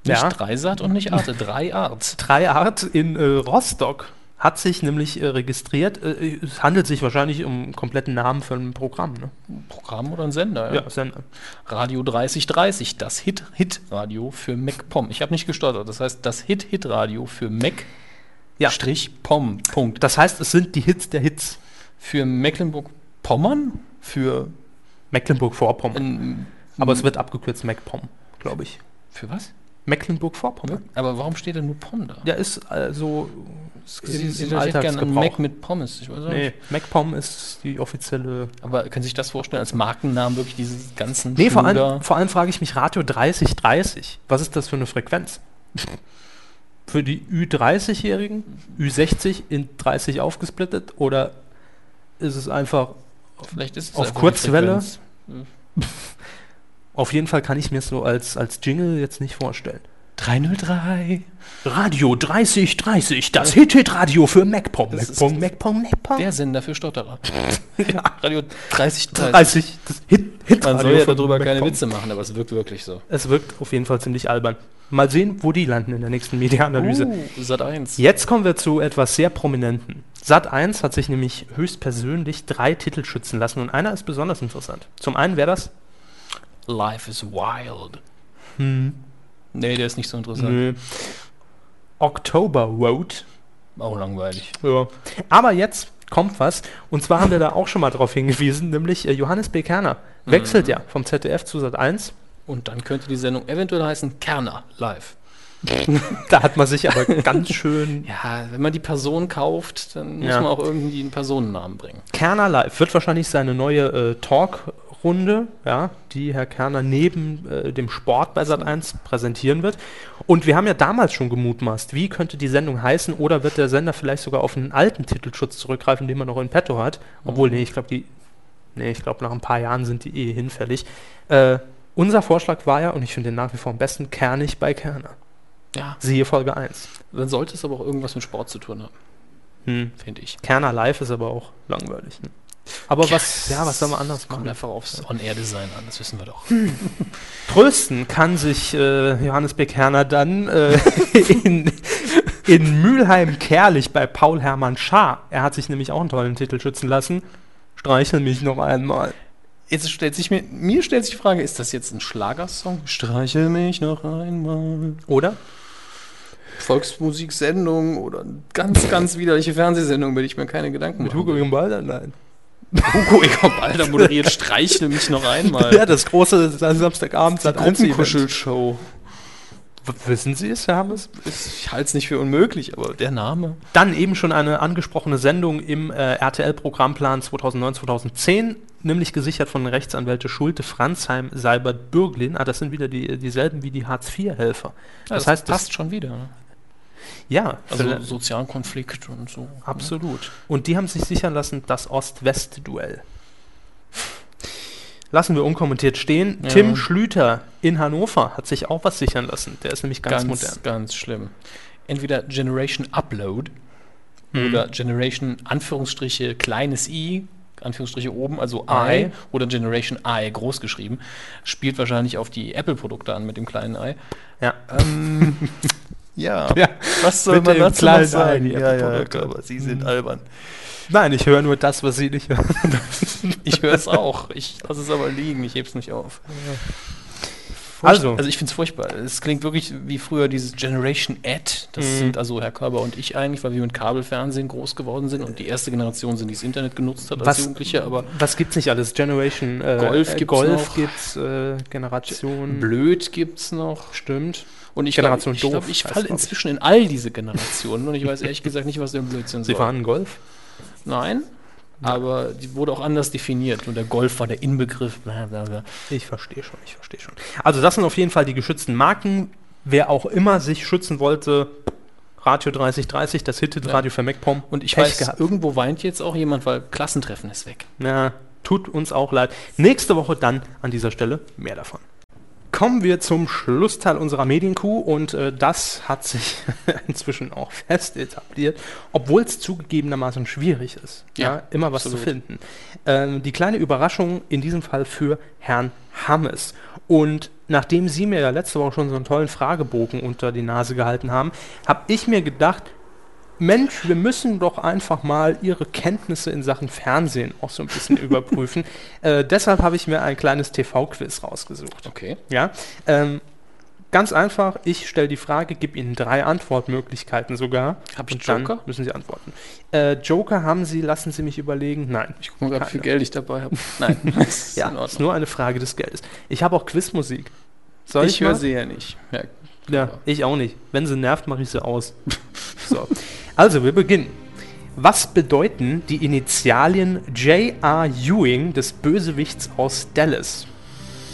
Nicht Ja. Dreisat und nicht Arte, drei Art. Drei Art in äh, Rostock hat sich nämlich äh, registriert. Äh, es handelt sich wahrscheinlich um einen kompletten Namen für ein Programm. Ne? Programm oder ein Sender? Ja, Sender. Radio 3030, das Hit-Hit-Radio für MacPom. Ich habe nicht gestottert, das heißt das Hit-Hit-Radio für Mac Ja. Strich Pom. Punkt. Das heißt, es sind die Hits der Hits. Für Mecklenburg-Pommern? Für, Mecklenburg-Vorpommern. Aber es wird abgekürzt MacPom, glaube ich. für was? Mecklenburg-Vorpommern. Aber warum steht denn nur Pom da? Ja, ist also Sie- Sie- im gerne Alltagsgebrauch. Mac mit Pommes. Ich weiß auch Nee, nicht. MacPom ist die offizielle Aber können Sie sich das vorstellen als Markennamen, wirklich dieses ganzen Nee, vor allem, vor allem frage ich mich Radio 3030. Was ist das für eine Frequenz? Für die Ü30-Jährigen, Ü60 in 30 aufgesplittet oder ist es einfach, Vielleicht ist es auf Kurzwelle? Auf jeden Fall kann ich mir es so als, als Jingle jetzt nicht vorstellen. 303. Radio 3030, das Hit-Hit-Radio für MacPom. Das MacPom, MacPom, MacPom. Der Sender für Stotterer. Radio 3030. 30, das Hit, Hit Man soll ja darüber keine MacPom. Witze machen, aber es wirkt wirklich so. Es wirkt auf jeden Fall ziemlich albern. Mal sehen, wo die landen in der nächsten Media-Analyse. Uh, Sat 1. Jetzt kommen wir zu etwas sehr Prominenten. Sat1 hat sich nämlich höchstpersönlich drei Titel schützen lassen und einer ist besonders interessant. Zum einen wäre das. Life is wild. Hm, Nee, der ist nicht so interessant. nö. October Road. Auch langweilig. Ja. Aber jetzt kommt was. Und zwar haben wir da auch schon mal drauf hingewiesen, nämlich äh, Johannes B. Kerner wechselt ja vom ZDF zu Sat1. Und dann könnte die Sendung eventuell heißen Kerner live. Da hat man sich aber ganz schön. Ja, wenn man die Person kauft, dann muss Ja. man auch irgendwie einen Personennamen bringen. Kerner Live wird wahrscheinlich seine neue äh, Talkrunde, ja, die Herr Kerner neben äh, dem Sport bei Sat1 präsentieren wird. Und wir haben ja damals schon gemutmaßt, wie könnte die Sendung heißen oder wird der Sender vielleicht sogar auf einen alten Titelschutz zurückgreifen, den man noch in petto hat. Obwohl, nee, ich glaube, die. Nee, ich glaube, nach ein paar Jahren sind die eh hinfällig. Äh, unser Vorschlag war ja, und ich finde den nach wie vor am besten, kernig bei Kerner. Ja, Siehe Folge 1. dann sollte es aber auch irgendwas mit Sport zu tun haben, Hm. finde ich. Kerner Live ist aber auch langweilig. Ne? Aber was, ja, was soll man anders Kommt machen? einfach aufs On-Air-Design an, das wissen wir doch. Trösten kann sich äh, Johannes Bekerner dann äh, in, in Mülheim-Kerlich bei Paul Hermann Schaar. Er hat sich nämlich auch einen tollen Titel schützen lassen. Streichel mich noch einmal. Jetzt stellt sich mir, mir stellt sich die Frage, ist das jetzt ein Schlagersong? Streichel mich noch einmal. Oder? Volksmusiksendung oder ganz, ganz widerliche Fernsehsendung, die ich mir keine Gedanken Mit mache. Hugo Gimbalda? Nein. Hugo Egerbalder moderiert Streichel mich noch einmal. Ja, das große Samstagabend seit Gruppenkuschelshow. Wissen Sie es, Herr Hammes? Ich halte es nicht für unmöglich, aber der Name. Dann eben schon eine angesprochene Sendung im äh, RTL-Programmplan 2009-2010, nämlich gesichert von Rechtsanwälte Schulte, Franzheim, Seibert, Bürglin. Ah, das sind wieder die, dieselben wie die Hartz-IV-Helfer. Das, heißt, passt schon wieder. Ne? Ja, Also sozialen Konflikt und so. absolut. Und die haben sich sichern lassen, das Ost-West-Duell. Lassen wir unkommentiert stehen. Ja. Tim Schlüter in Hannover hat sich auch was sichern lassen. Der ist nämlich ganz, Ganz, modern. ganz schlimm. Entweder Generation Upload Mhm. oder Generation Anführungsstriche kleines i, Anführungsstriche oben, also I. I oder Generation I groß geschrieben. Spielt wahrscheinlich auf die Apple-Produkte an mit dem kleinen i. Ja. Ähm, ja. Ja, was soll mit man dazu noch sagen? Ja, ja, Apple-Produkte. aber sie sind Mhm. albern. Nein, ich höre nur das, was Sie nicht hören. Ich höre es auch. Ich lasse es aber liegen. Ich hebe es nicht auf. Also. also ich finde es furchtbar. Es klingt wirklich wie früher dieses Generation Ad. Das Mhm. sind also Herr Körber und ich eigentlich, weil wir mit Kabelfernsehen groß geworden sind und die erste Generation sind, die das Internet genutzt hat als Was- Jugendliche, aber Was gibt's nicht alles? Generation äh, Golf gibt's Golf noch. gibt's, äh, Generation blöd gibt's noch. stimmt. Und ich Generation ich, glaub, doof ich falle glaub ich. inzwischen in all diese Generationen und ich weiß ehrlich gesagt nicht, was der Blödsinn Sie soll. fahren Golf? Nein, aber die wurde auch anders definiert und der Golf war der Inbegriff. Bla, bla, bla. Ich verstehe schon, ich verstehe schon. Also das sind auf jeden Fall die geschützten Marken. Wer auch immer sich schützen wollte, Radio 3030, das Hit-Radio für MacPom. Und ich Pech weiß, gehabt. irgendwo weint jetzt auch jemand, weil Klassentreffen ist weg. Ja, tut uns auch leid. Nächste Woche dann an dieser Stelle mehr davon. Kommen wir zum Schlussteil unserer Medienkuh und äh, das hat sich inzwischen auch fest etabliert, obwohl es zugegebenermaßen schwierig ist, ja, Ja, immer was absolut. zu finden. Ähm, die kleine Überraschung in diesem Fall für Herrn Hammes. Und nachdem Sie mir ja letzte Woche schon so einen tollen Fragebogen unter die Nase gehalten haben, habe ich mir gedacht, Mensch, wir müssen doch einfach mal Ihre Kenntnisse in Sachen Fernsehen auch so ein bisschen überprüfen. Äh, deshalb habe ich mir ein kleines TV-Quiz rausgesucht. Okay. Ja, ähm, ganz einfach, ich stelle die Frage, gebe Ihnen drei Antwortmöglichkeiten sogar. Hab ich dann Joker? müssen Sie antworten. Äh, Joker haben Sie, lassen Sie mich überlegen. Nein. Ich gucke mal, wie viel. Geld ich dabei habe. Nein, das ist Ja, ist nur eine Frage des Geldes. Ich habe auch Quizmusik. Soll Ich höre mal? sie ja nicht. Ja, Ja, ich auch nicht. Wenn sie nervt, mache ich sie aus. so. Also, wir beginnen. Was bedeuten die Initialien J.R. Ewing des Bösewichts aus Dallas?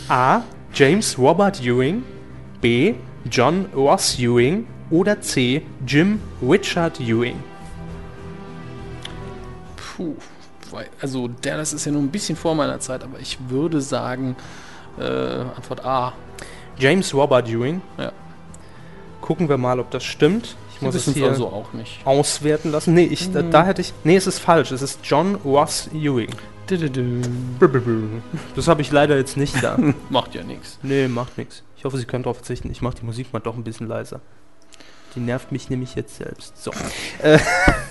A. James Robert Ewing. B. John Ross Ewing. Oder C. Jim Richard Ewing. puh. Also, Dallas ist ja nur ein bisschen vor meiner Zeit, aber ich würde sagen, äh, Antwort A. James Robert Ewing. Ja. Gucken wir mal, ob das stimmt. Ich muss es hier also auch nicht. auswerten lassen. Nee, ich, da, da hätte ich. Nee, es ist falsch. Es ist John Ross Ewing. Das habe ich leider jetzt nicht da. Macht ja nichts. nee, macht nichts. Ich hoffe, Sie können darauf verzichten. Ich mache die Musik mal doch ein bisschen leiser. Die nervt mich nämlich jetzt selbst. So. Äh,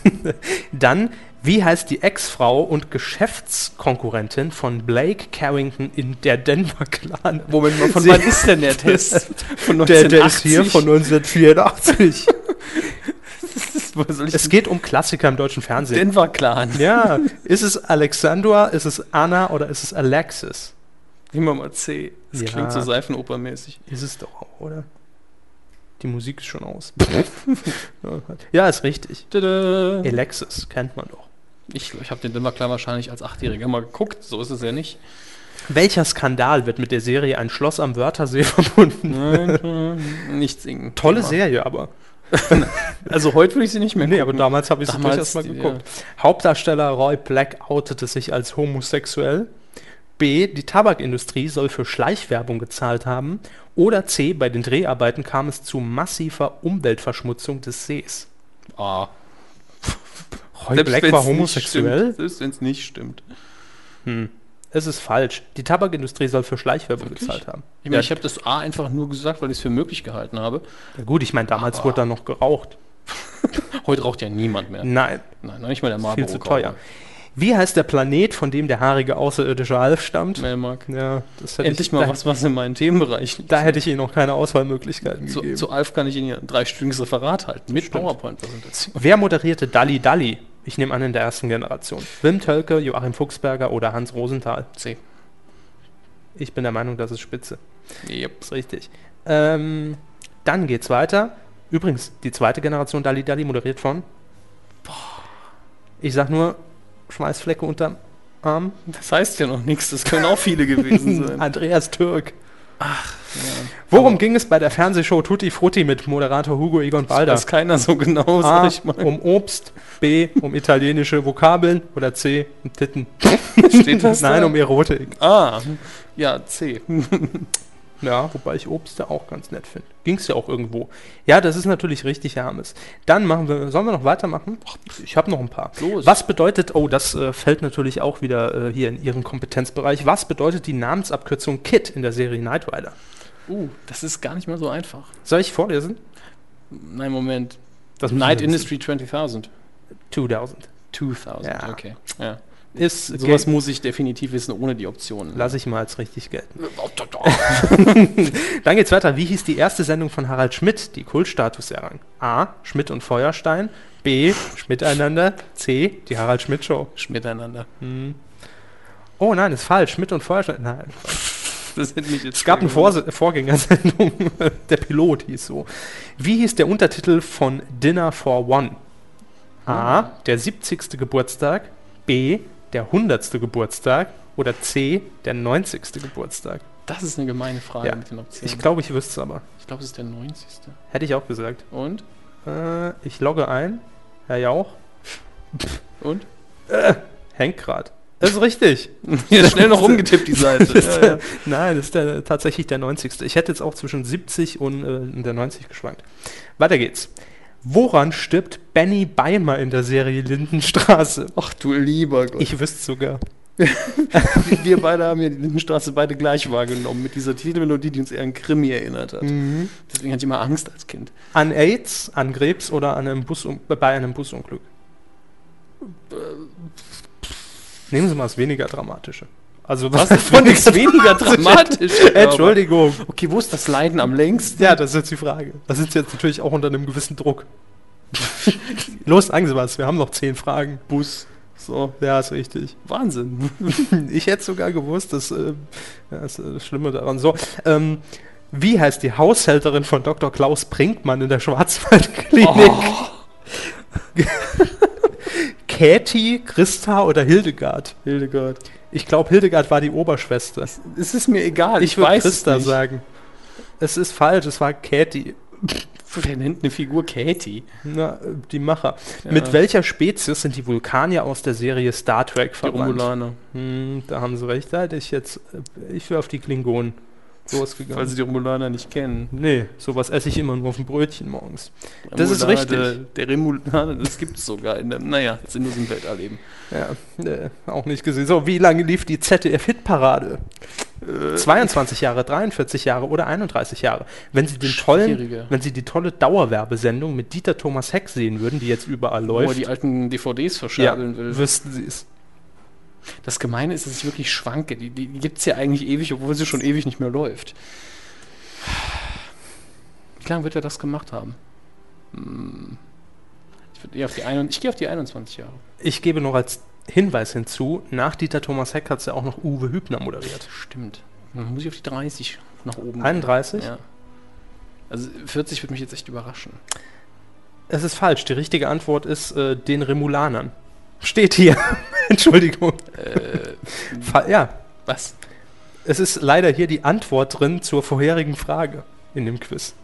Dann, wie heißt die Ex-Frau und Geschäftskonkurrentin von Blake Carrington in der Denver Clan? Moment mal, von Sie- wann ist denn der Test? Von Der, der ist hier von 1984. Es geht um Klassiker im deutschen Fernsehen. Denver Clan. Ja, ist es Alexandra, ist es Anna oder ist es Alexis? Nehmen wir mal C. Das Ja. klingt so Seifenopermäßig. Ist es doch auch, oder? Die Musik ist schon aus. ja, ist richtig. Tada. Alexis kennt man doch. Ich, ich habe den Denver Clan wahrscheinlich als Achtjähriger mal geguckt. So ist es ja nicht. Welcher Skandal wird mit der Serie Ein Schloss am Wörthersee verbunden? Nein, nicht singen. Tolle. Serie, aber. Also heute würde ich sie nicht mehr Nee, aber damals habe ich sie Damals, durchaus mal geguckt. Hauptdarsteller Roy Black outete sich als homosexuell. B. Die Tabakindustrie soll für Schleichwerbung gezahlt haben. Oder C. Bei den Dreharbeiten kam es zu massiver Umweltverschmutzung des Sees. Ah, Roy Black wenn's war homosexuell? Selbst wenn es nicht stimmt. Hm. Es ist falsch. Die Tabakindustrie soll für Schleichwerbung Wirklich? gezahlt haben. Ich meine, Ja. ich habe das A einfach nur gesagt, weil ich es für möglich gehalten habe. Ja gut, ich meine, damals Aber- wurde da noch geraucht. Heute raucht ja niemand mehr. Nein, Nein, noch nicht mal der viel Marlboro. zu teuer. Wie heißt der Planet, von dem der haarige außerirdische Alf stammt? Melmark. Ja, das hätte Endlich ich, mal da, was, was in meinen Themenbereich liegt. Da hätte ich Ihnen noch keine Auswahlmöglichkeiten Zu, gegeben. zu Alf kann ich Ihnen ja ein dreistündiges Referat halten. Mit. PowerPoint-Präsentation. Wer moderierte Dalli Dalli? Ich nehme an, in der ersten Generation. Wim Tölke, Joachim Fuchsberger oder Hans Rosenthal? C. Ich bin der Meinung, das ist Spitze. Yep. ist richtig. Ähm, dann geht's weiter. Übrigens, die zweite Generation Dalli Dalli moderiert von. Ich sag nur, Schweißflecke unterm Arm. Das heißt ja noch nichts. Das können auch viele gewesen sein. Andreas Türk. Worum ging es bei der Fernsehshow Tutti Frutti mit Moderator Hugo Egon Balder? Weiß keiner so genau, A, sag ich mal. um Obst, B, um italienische Vokabeln oder C, um Titten. Steht das Nein, da? um Erotik. Ah, ja, C. Ja, wobei ich Obst ja auch ganz nett finde. Ging's ja auch irgendwo. Ja, das ist natürlich richtig Hermes. Dann machen wir, sollen wir noch weitermachen? Ich habe noch ein paar. Los. Was bedeutet, oh, das äh, fällt natürlich auch wieder äh, hier in Ihren Kompetenzbereich. Was bedeutet die Namensabkürzung KIT in der Serie Knight Rider? Uh, das ist gar nicht mal so einfach. Soll ich vorlesen? Nein, Moment. Das Night Industry 20.000. wissen. 2000. 2000, Ja. okay. Ja. Ist, Sowas muss ich definitiv wissen, ohne die Optionen. lasse ich mal als richtig gelten. Dann geht's weiter. Wie hieß die erste Sendung von Harald Schmidt, die Kultstatus errang? A. Schmidt und Feuerstein. B. Schmiteinander. C. Die Harald Schmidt Show. Miteinander. Oh nein, ist falsch. Schmidt und Feuerstein. Nein. Das hätte mich jetzt Es gab eine Vorse Vorgängersendung. der Pilot hieß so. Wie hieß der Untertitel von Dinner for One? A. Der 70. Geburtstag. B. Der 100. Geburtstag. Oder C. Der 90. Geburtstag. Das ist eine gemeine Frage Ja. mit den Optionen. Ich glaube, ich wüsste es aber. ich glaube, es ist der 90. Hätte ich auch gesagt. Und? Äh, ich logge ein. Herr Jauch. Und? Hängt grad. Das ist richtig. Ja, schnell noch umgetippt, die Seite. ja, ja. Nein, das ist der, tatsächlich der 90. Ich hätte jetzt auch zwischen 70 und äh, der 90 geschwankt. Weiter geht's. Woran stirbt Benny Beimer in der Serie Lindenstraße? Ach du lieber Gott. Ich wüsste sogar. Wir beide haben ja die Lindenstraße beide gleich wahrgenommen, mit dieser Titelmelodie, die uns eher an Krimi erinnert hat. Deswegen hatte ich immer Angst als Kind. An AIDS, an Krebs oder an einem Bus bei einem Busunglück? Nehmen Sie mal das weniger dramatische. Also was, davon ist weniger dramatisch? Entschuldigung. Okay, wo ist das Leiden am längsten? Ja, das ist jetzt die Frage. Das ist jetzt natürlich auch unter einem gewissen Druck. Los, sagen Sie was. Wir haben noch zehn Fragen. Bus. So, Ja, ist richtig. Wahnsinn. Ich hätte sogar gewusst, dass äh, ja, das, ist das Schlimme daran. So, ähm, wie heißt die Haushälterin von Dr. Klaus Brinkmann in der Schwarzwaldklinik? Oh. Käthi, Christa oder Hildegard? Hildegard. Ich glaube, Hildegard war die Oberschwester. Es ist mir egal. Ich würde weiß es Christa nicht. sagen. Es ist falsch, es war Käthi. Wer nennt eine Figur Katie? Na, die Macher. Ja. Mit welcher Spezies sind die Vulkanier aus der Serie Star Trek Die verwandt? Romulaner. Hm, da haben sie recht. Da hätte ich jetzt. Ich wäre auf die Klingonen losgegangen. Weil sie die Romulaner nicht kennen. Nee, sowas esse ich immer nur auf dem Brötchen morgens. Das ist Remulade, richtig. Der Remulaner, das gibt es sogar in der, naja, sinnlosen Welterleben. Ja, äh, auch nicht gesehen. So, wie lange lief die ZDF-Hitparade? Äh, 22 Jahre, 43 Jahre oder 31 Jahre. Wenn Sie den tollen, wenn Sie die tolle Dauerwerbesendung mit Dieter Thomas Heck sehen würden, die jetzt überall Wo er läuft, die alten DVDs ja, verscherbeln will. wüssten Sie es. Das Gemeine ist, dass ich wirklich schwanke. Die, die, die gibt es ja eigentlich ewig, obwohl sie schon ewig nicht mehr läuft. Wie lange wird er das gemacht haben? Hm. Ich, eher auf die ein, ich gehe auf die 21 Jahre. Ich gebe noch als Hinweis hinzu, nach Dieter Thomas Heck hat es ja auch noch Uwe Hübner moderiert. Stimmt. Dann muss ich auf die 30 nach oben. 31? Ja. Also 40 würde mich jetzt echt überraschen. Es ist falsch. Die richtige Antwort ist äh, den Remulanern. Steht hier. Entschuldigung. Äh, ja, was? es ist leider hier die Antwort drin zur vorherigen Frage in dem Quiz.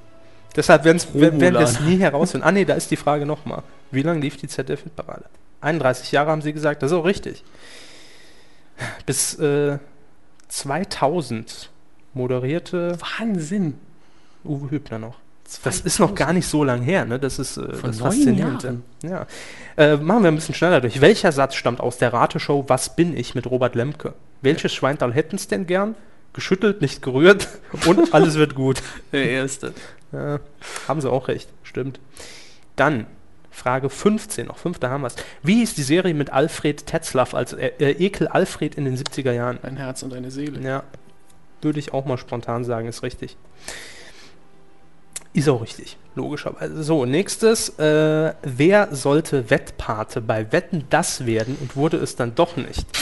Deshalb werden wir es nie herausfinden. Ah nee, da ist die Frage nochmal. Wie lange lief die ZDF-Parade? 31 Jahre haben sie gesagt, das ist auch richtig. Bis äh, 2000 moderierte Wahnsinn. Uwe Hübner noch. Das ist noch gar nicht so lang her, ne? Das ist äh, Von das Faszinierende. Ja. Äh, machen wir ein bisschen schneller durch. Welcher Satz stammt aus der Rateshow Was bin ich mit Robert Lemke? Welches Schweintal hätten es denn gern? Geschüttelt, nicht gerührt und alles wird gut. Der erste. Ja, haben sie auch recht, stimmt. Dann Frage 15, noch fünf, da haben wir es. Wie hieß die Serie mit Alfred Tetzlaff als äh, äh, Ekel Alfred in den 70er Jahren? Ein Herz und eine Seele. Ja, würde ich auch mal spontan sagen, ist richtig. Ist auch richtig, logischerweise. So, nächstes. Äh, wer sollte Wettpate bei Wetten das werden und wurde es dann doch nicht?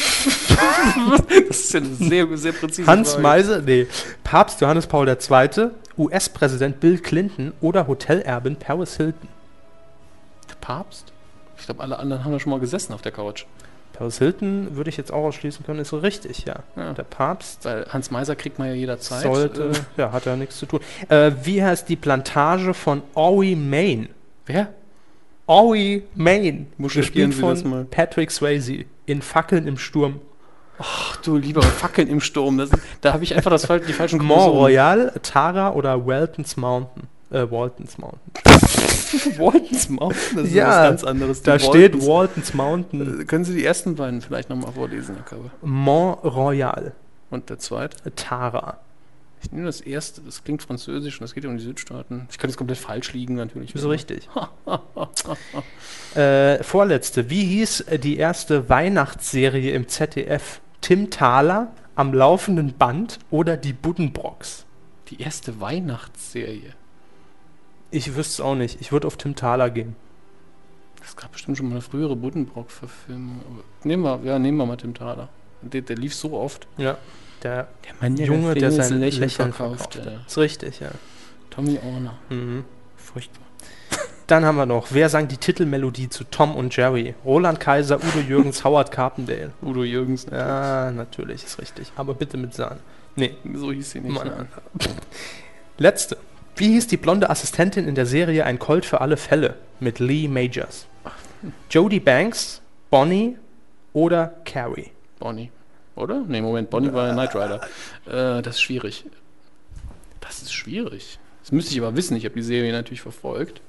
Das ist ja eine sehr, sehr präzise Hans Frage. Meise, nee. Papst Johannes Paul II., US-Präsident Bill Clinton oder Hotelerbin Paris Hilton? Der Papst? Ich glaube, alle anderen haben da schon mal gesessen auf der Couch. Paris Hilton würde ich jetzt auch ausschließen können, ist so richtig, ja. Ja. Der Papst Weil Hans Meiser kriegt man ja jederzeit. sollte, Äh, ja, hat ja nichts zu tun. Äh, wie heißt die Plantage von Owie, Maine? wer? Owie, Maine. Gespielt Sie von. Patrick Swayze in Fackeln im Sturm. Ach du lieber Fackeln im Sturm. Das, da habe ich einfach das, die falschen Mont. Royal, Tara oder Waltons Mountain? Äh, Waltons Mountain. Waltons Mountain, das ist Ja, was ganz anderes. Die Da steht Waltons. Waltons Mountain. Äh, Können Sie die ersten beiden vielleicht nochmal vorlesen, Herr Kabe? Mont Royal, Und der zweite? Tara. Ich nehme das erste, das klingt französisch und das geht ja um die Südstaaten. Ich kann jetzt komplett falsch liegen, natürlich. So richtig. äh, vorletzte. Wie hieß äh, die erste Weihnachtsserie im ZDF? Tim Thaler, Am laufenden Band oder die Buddenbrocks? Die erste Weihnachtsserie. Ich wüsste es auch nicht. Ich würde auf Tim Thaler gehen. Das gab bestimmt schon mal eine frühere Buddenbrock-Verfilmung. Nehmen wir, ja, nehmen wir mal Tim Thaler. Der, der lief so oft. Ja. Der Der Mann, Junge, der sein Lächeln, Lächeln verkauft. verkauft. Ist richtig, ja. Tommy Orner. Mhm. Furchtbar. Dann haben wir noch, wer sang die Titelmelodie zu Tom und Jerry? Roland Kaiser, Udo Jürgens, Howard Carpendale. Udo Jürgens. Ja, natürlich, ist richtig. Aber bitte mit Sahne. Nee, So hieß sie nicht. Mann. Letzte. Wie hieß die blonde Assistentin in der Serie Ein Colt für alle Fälle mit Lee Majors? Jodie Banks, Bonnie oder Carrie? Bonnie. Oder? Nee, Moment, Bonnie war Knight Rider. Äh, das ist schwierig. Das ist schwierig. Das müsste ich aber wissen. Ich habe die Serie natürlich verfolgt.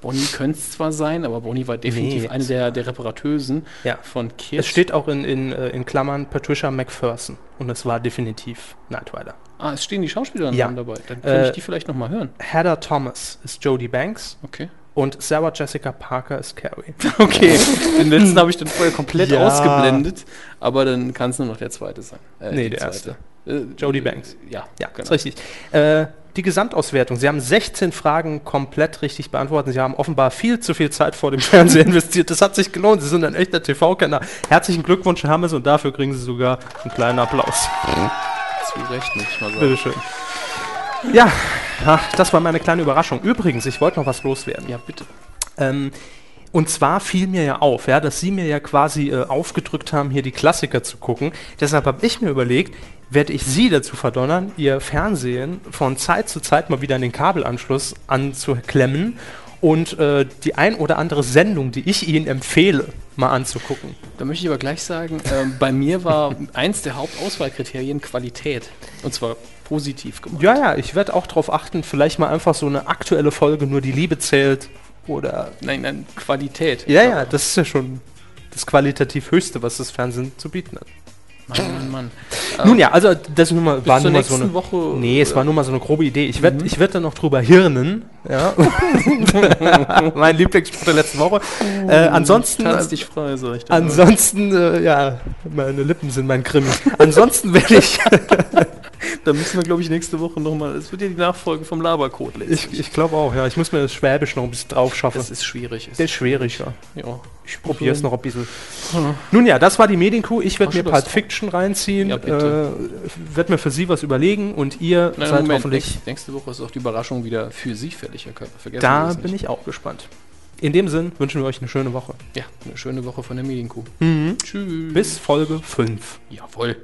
Bonnie könnte es zwar sein, aber Bonnie war definitiv Nee. eine der, der Reparatösen Ja. von Kids. Es steht auch in, in, äh, in Klammern Patricia McPherson und es war definitiv Knight Rider. Ah, es stehen die Schauspieler Ja. dabei. Dann kann Äh, ich die vielleicht nochmal hören. Heather Thomas ist Jodie Banks Okay. und Sarah Jessica Parker ist Carrie. Okay, den letzten habe ich dann vorher komplett Ja. ausgeblendet, aber dann kann es nur noch der zweite sein. Äh, Nee, der zweite. Äh, Jodie Banks. Ja, Ja, genau. ist richtig. Äh, die Gesamtauswertung. Sie haben 16 Fragen komplett richtig beantwortet. Sie haben offenbar viel zu viel Zeit vor dem Fernseher investiert. Das hat sich gelohnt. Sie sind ein echter TV-Kenner. Herzlichen Glückwunsch, Herr Hammes, und dafür kriegen Sie sogar einen kleinen Applaus. Zu Recht nicht mal sagen. Bitteschön. Ja, das war meine kleine Überraschung. Übrigens, ich wollte noch was loswerden. Ja, bitte. Ähm, und zwar fiel mir ja auf, ja, dass Sie mir ja quasi äh, aufgedrückt haben, hier die Klassiker zu gucken. Deshalb habe ich mir überlegt, werde ich Sie dazu verdonnern, Ihr Fernsehen von Zeit zu Zeit mal wieder an den Kabelanschluss anzuklemmen und äh, die ein oder andere Sendung, die ich Ihnen empfehle, mal anzugucken. Da möchte ich aber gleich sagen, ähm, bei mir war eins der Hauptauswahlkriterien Qualität. Und zwar positiv gemacht. Ja, ja, ich werde auch darauf achten, vielleicht mal einfach so eine aktuelle Folge, nur die Liebe zählt oder Nein, nein, Qualität. Ja, ja, das ist ja schon das qualitativ Höchste, was das Fernsehen zu bieten hat. Mann, Mann, Mann. Nun ja, also das nur mal, war nur mal so eine. Woche. Nee, es war nur mal so eine grobe Idee. Ich werde Mhm. ich werd dann noch drüber hirnen. Ja. mein Lieblingsspruch der letzten Woche. Äh, ansonsten. Tanz dich frei, sag ich dir. Ansonsten, äh, ja, meine Lippen sind mein Krimi. Ansonsten werde ich, Da müssen wir, glaube ich, nächste Woche nochmal. Es wird ja die Nachfolge vom Labercode ich, ich glaube auch, ja, ich muss mir das Schwäbisch noch ein bisschen drauf schaffen. Das ist schwierig. Der ist schwierig, ja. ja. Ich probiere es noch ein bisschen. Nun ja, das war die Medienkuh. Ich werde mir Pulp das- Fiction reinziehen. Ja, bitte. äh, werde mir für Sie was überlegen und ihr Nein, seid Moment, hoffentlich. nächste, nächste Woche ist auch die Überraschung wieder für Sie fällig, Herr Körper. Vergessen Da das bin nicht. ich auch gespannt. In dem Sinn wünschen wir euch eine schöne Woche. Ja, eine schöne Woche von der Medienkuh. Tschüss. Bis Folge 5. Jawohl.